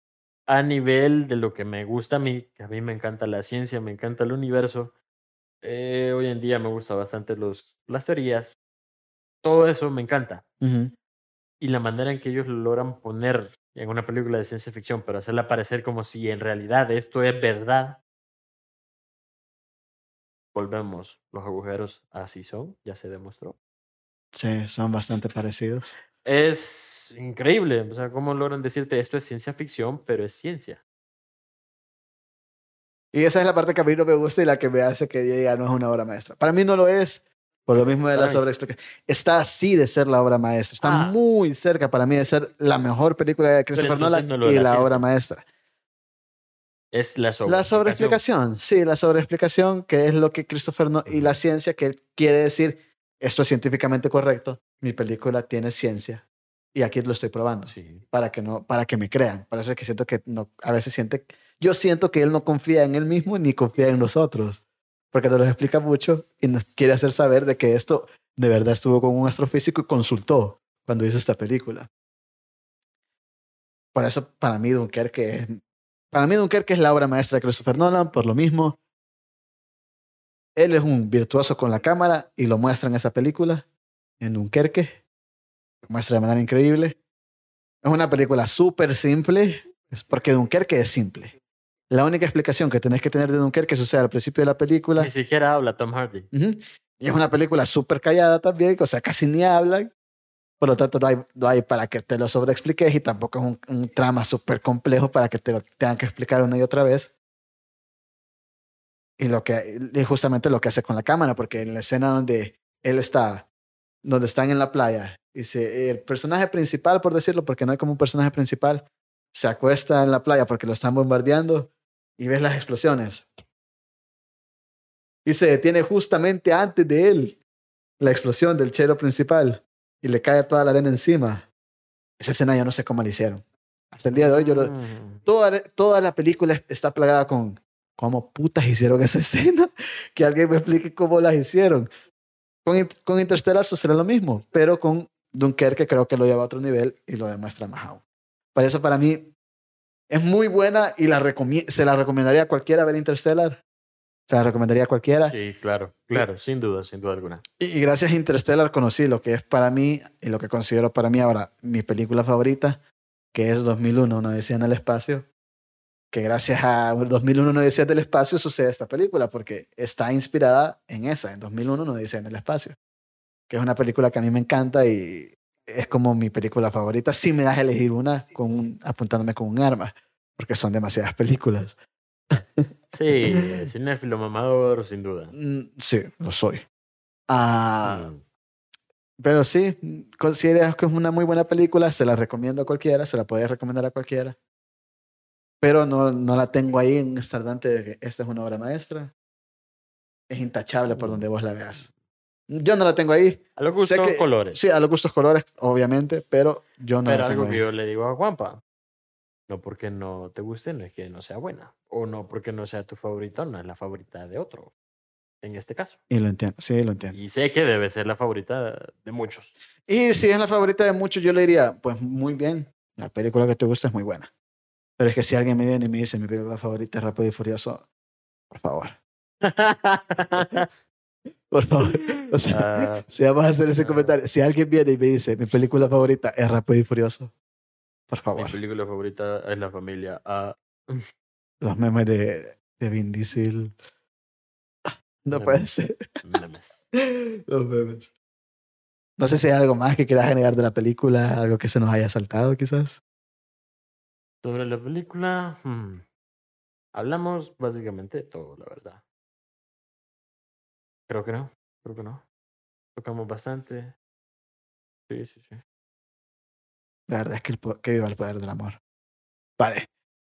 a nivel de lo que me gusta a mí, que a mí me encanta la ciencia, me encanta el universo. Eh, hoy en día me gustan bastante los, las teorías todo eso me encanta. Y la manera en que ellos lo logran poner en una película de ciencia ficción, pero hacerla parecer como si en realidad esto es verdad. Volvemos, los agujeros así son, ya se demostró. Sí, son bastante parecidos. Es increíble, o sea, cómo logran decirte esto es ciencia ficción, pero es ciencia. Y esa es la parte que a mí no me gusta y la que me hace que yo diga no es una obra maestra. Para mí no lo es, por lo mismo de la sobreexplicación. Está así de ser la obra maestra. Está Ah. muy cerca para mí de ser la mejor película de Christopher Nolan no y la la obra ciencia. maestra. Es la La sobreexplicación. sobreexplicación, sí, la sobreexplicación, que es lo que Christopher Nolan y la ciencia, que él quiere decir, esto es científicamente correcto, mi película tiene ciencia y aquí lo estoy probando Sí. para que no, para que me crean. Por eso es que siento que no, a veces siente, yo siento que él no confía en él mismo ni confía en nosotros, porque nos lo explica mucho y nos quiere hacer saber de que esto de verdad estuvo con un astrofísico y consultó cuando hizo esta película. Por eso para mí Dunkerque es, para mí Dunkerque es la obra maestra de Christopher Nolan, por lo mismo. Él es un virtuoso con la cámara y lo muestra en esa película, en Dunkerque. Lo muestra de manera increíble. Es una película súper simple, es porque Dunkerque es simple. La única explicación que tenés que tener de Dunkerque sucede al principio de la película. Ni siquiera habla Tom Hardy. Y es una película súper callada también, o sea, casi ni hablan. Por lo tanto, no hay, no hay para que te lo sobreexpliques y tampoco es un, un trama súper complejo para que te lo tengan que explicar una y otra vez. Y, lo que, y justamente lo que hace con la cámara, porque en la escena donde él está, donde están en la playa, dice, el personaje principal, por decirlo, porque no hay como un personaje principal, se acuesta en la playa porque lo están bombardeando y ves las explosiones. Y se detiene justamente antes de él la explosión del chero principal y le cae toda la arena encima. Esa escena yo no sé cómo la hicieron. Hasta el día de hoy yo lo- Mm. toda, toda la película está plagada con cómo putas hicieron esa escena. Que alguien me explique cómo las hicieron. Con, con Interstellar sucede lo mismo, pero con Dunkerque creo que lo lleva a otro nivel y lo demuestra más aún. Por eso para mí es muy buena y la se la recomendaría a cualquiera ver Interstellar. Se la recomendaría a cualquiera. Sí, claro, claro, sin duda, sin duda alguna. Y y gracias a Interstellar conocí lo que es para mí y lo que considero para mí ahora mi película favorita, que es 2001, una odisea en el espacio. Que gracias a 2001, una odisea del espacio sucede esta película, porque está inspirada en esa, en 2001, una odisea en el espacio. Que es una película que a mí me encanta y es como mi película favorita. Si me das a elegir una con un- apuntándome con un arma, porque son demasiadas películas. Sí, cinéfilo mamador, sin duda. Mm, Sí, lo soy. Ah, Mm. Pero sí, consideras que es una muy buena película, se la recomiendo a cualquiera, se la puedes recomendar a cualquiera. Pero no, no la tengo ahí en estardante de que esta es una obra maestra. Es intachable por donde vos la veas. Yo no la tengo ahí. A los gustos que- colores. Sí, a los gustos colores, obviamente, pero yo no Pero la tengo algo que ahí. yo le digo a Juanpa. No porque no te guste, no es que no sea buena. O no porque no sea tu favorita, no es la favorita de otro. En este caso. Y lo entiendo, sí, lo entiendo. Y sé que debe ser la favorita de muchos. Y si es la favorita de muchos, yo le diría, pues muy bien, la película que te gusta es muy buena. Pero es que si alguien me viene y me dice mi película favorita es Rápido y Furioso, por favor, por favor. O sea, Ah, si vamos a hacer ese ah. comentario, si alguien viene y me dice mi película favorita es Rápido y Furioso, por mi favor. película favorita es La Familia. Ah, Los memes de, de Vin Diesel. No Memes. puede ser. memes. Los memes. No sé si hay algo más que quieras agregar de la película, algo que se nos haya saltado quizás. Sobre la película, hmm, hablamos básicamente de todo, la verdad. Creo que no, creo que no. Tocamos bastante. Sí, sí, sí. La verdad es que, el que viva el poder del amor. Vale.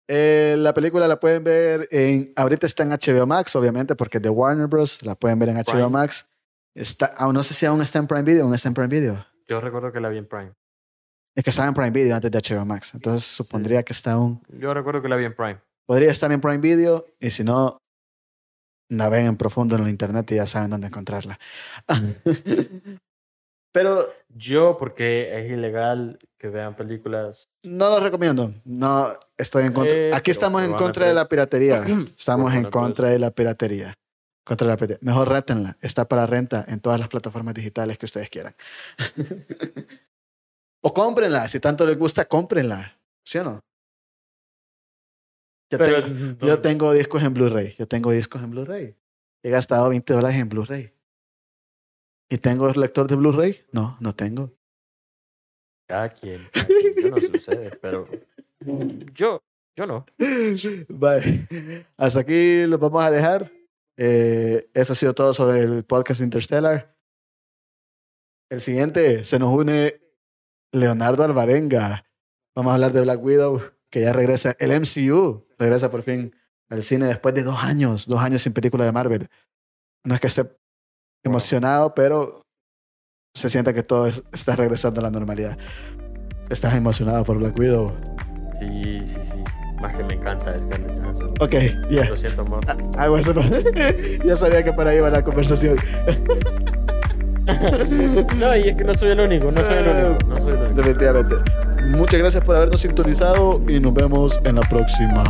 Eh, la película la pueden ver en. Ahorita está en HBO Max, obviamente, porque es de Warner Bros. La pueden ver en HBO Prime. Max. Está, aún no sé si aún está en Prime Video no está en Prime Video. Yo recuerdo que la vi en Prime. Es que estaba en Prime Video antes de HBO Max. Entonces supondría que está aún. Yo recuerdo que la vi en Prime. Podría estar en Prime Video y si no, naveguen en profundo en la internet y ya saben dónde encontrarla. Pero Yo, porque es ilegal que vean películas. No lo recomiendo. No estoy en contra. Eh, Aquí estamos en contra de la piratería. Estamos en contra de la piratería. contra la PT. Mejor rétenla. Está para renta en todas las plataformas digitales que ustedes quieran. o cómprenla. Si tanto les gusta, cómprenla. ¿Sí o no? Yo, Pero, tengo, no- yo tengo discos en Blu-ray. Yo tengo discos en Blu-ray. He gastado 20 dólares en Blu-ray. ¿Y tengo lector de Blu-ray? No, no tengo. Cada quien, cada quien. No sé ustedes, pero yo, yo no. Vale. Hasta aquí lo vamos a dejar. Eh, eso ha sido todo sobre el podcast Interstellar. El siguiente se nos une Leonardo Alvarenga. Vamos a hablar de Black Widow, que ya regresa. El MCU regresa por fin al cine después de dos años, dos años sin película de Marvel. No es que esté emocionado, pero se siente que todo es- está regresando a la normalidad. ¿Estás emocionado por Black Widow? Sí, sí, sí. Más que me encanta Scarlett Johansson. Ok, ya. Lo siento, amor. Ah, bueno, eso no. ya sabía que para ahí iba la conversación. No, y es que no soy el único, no soy el único, no soy el único. Definitivamente. Muchas gracias por habernos sintonizado y nos vemos en la próxima.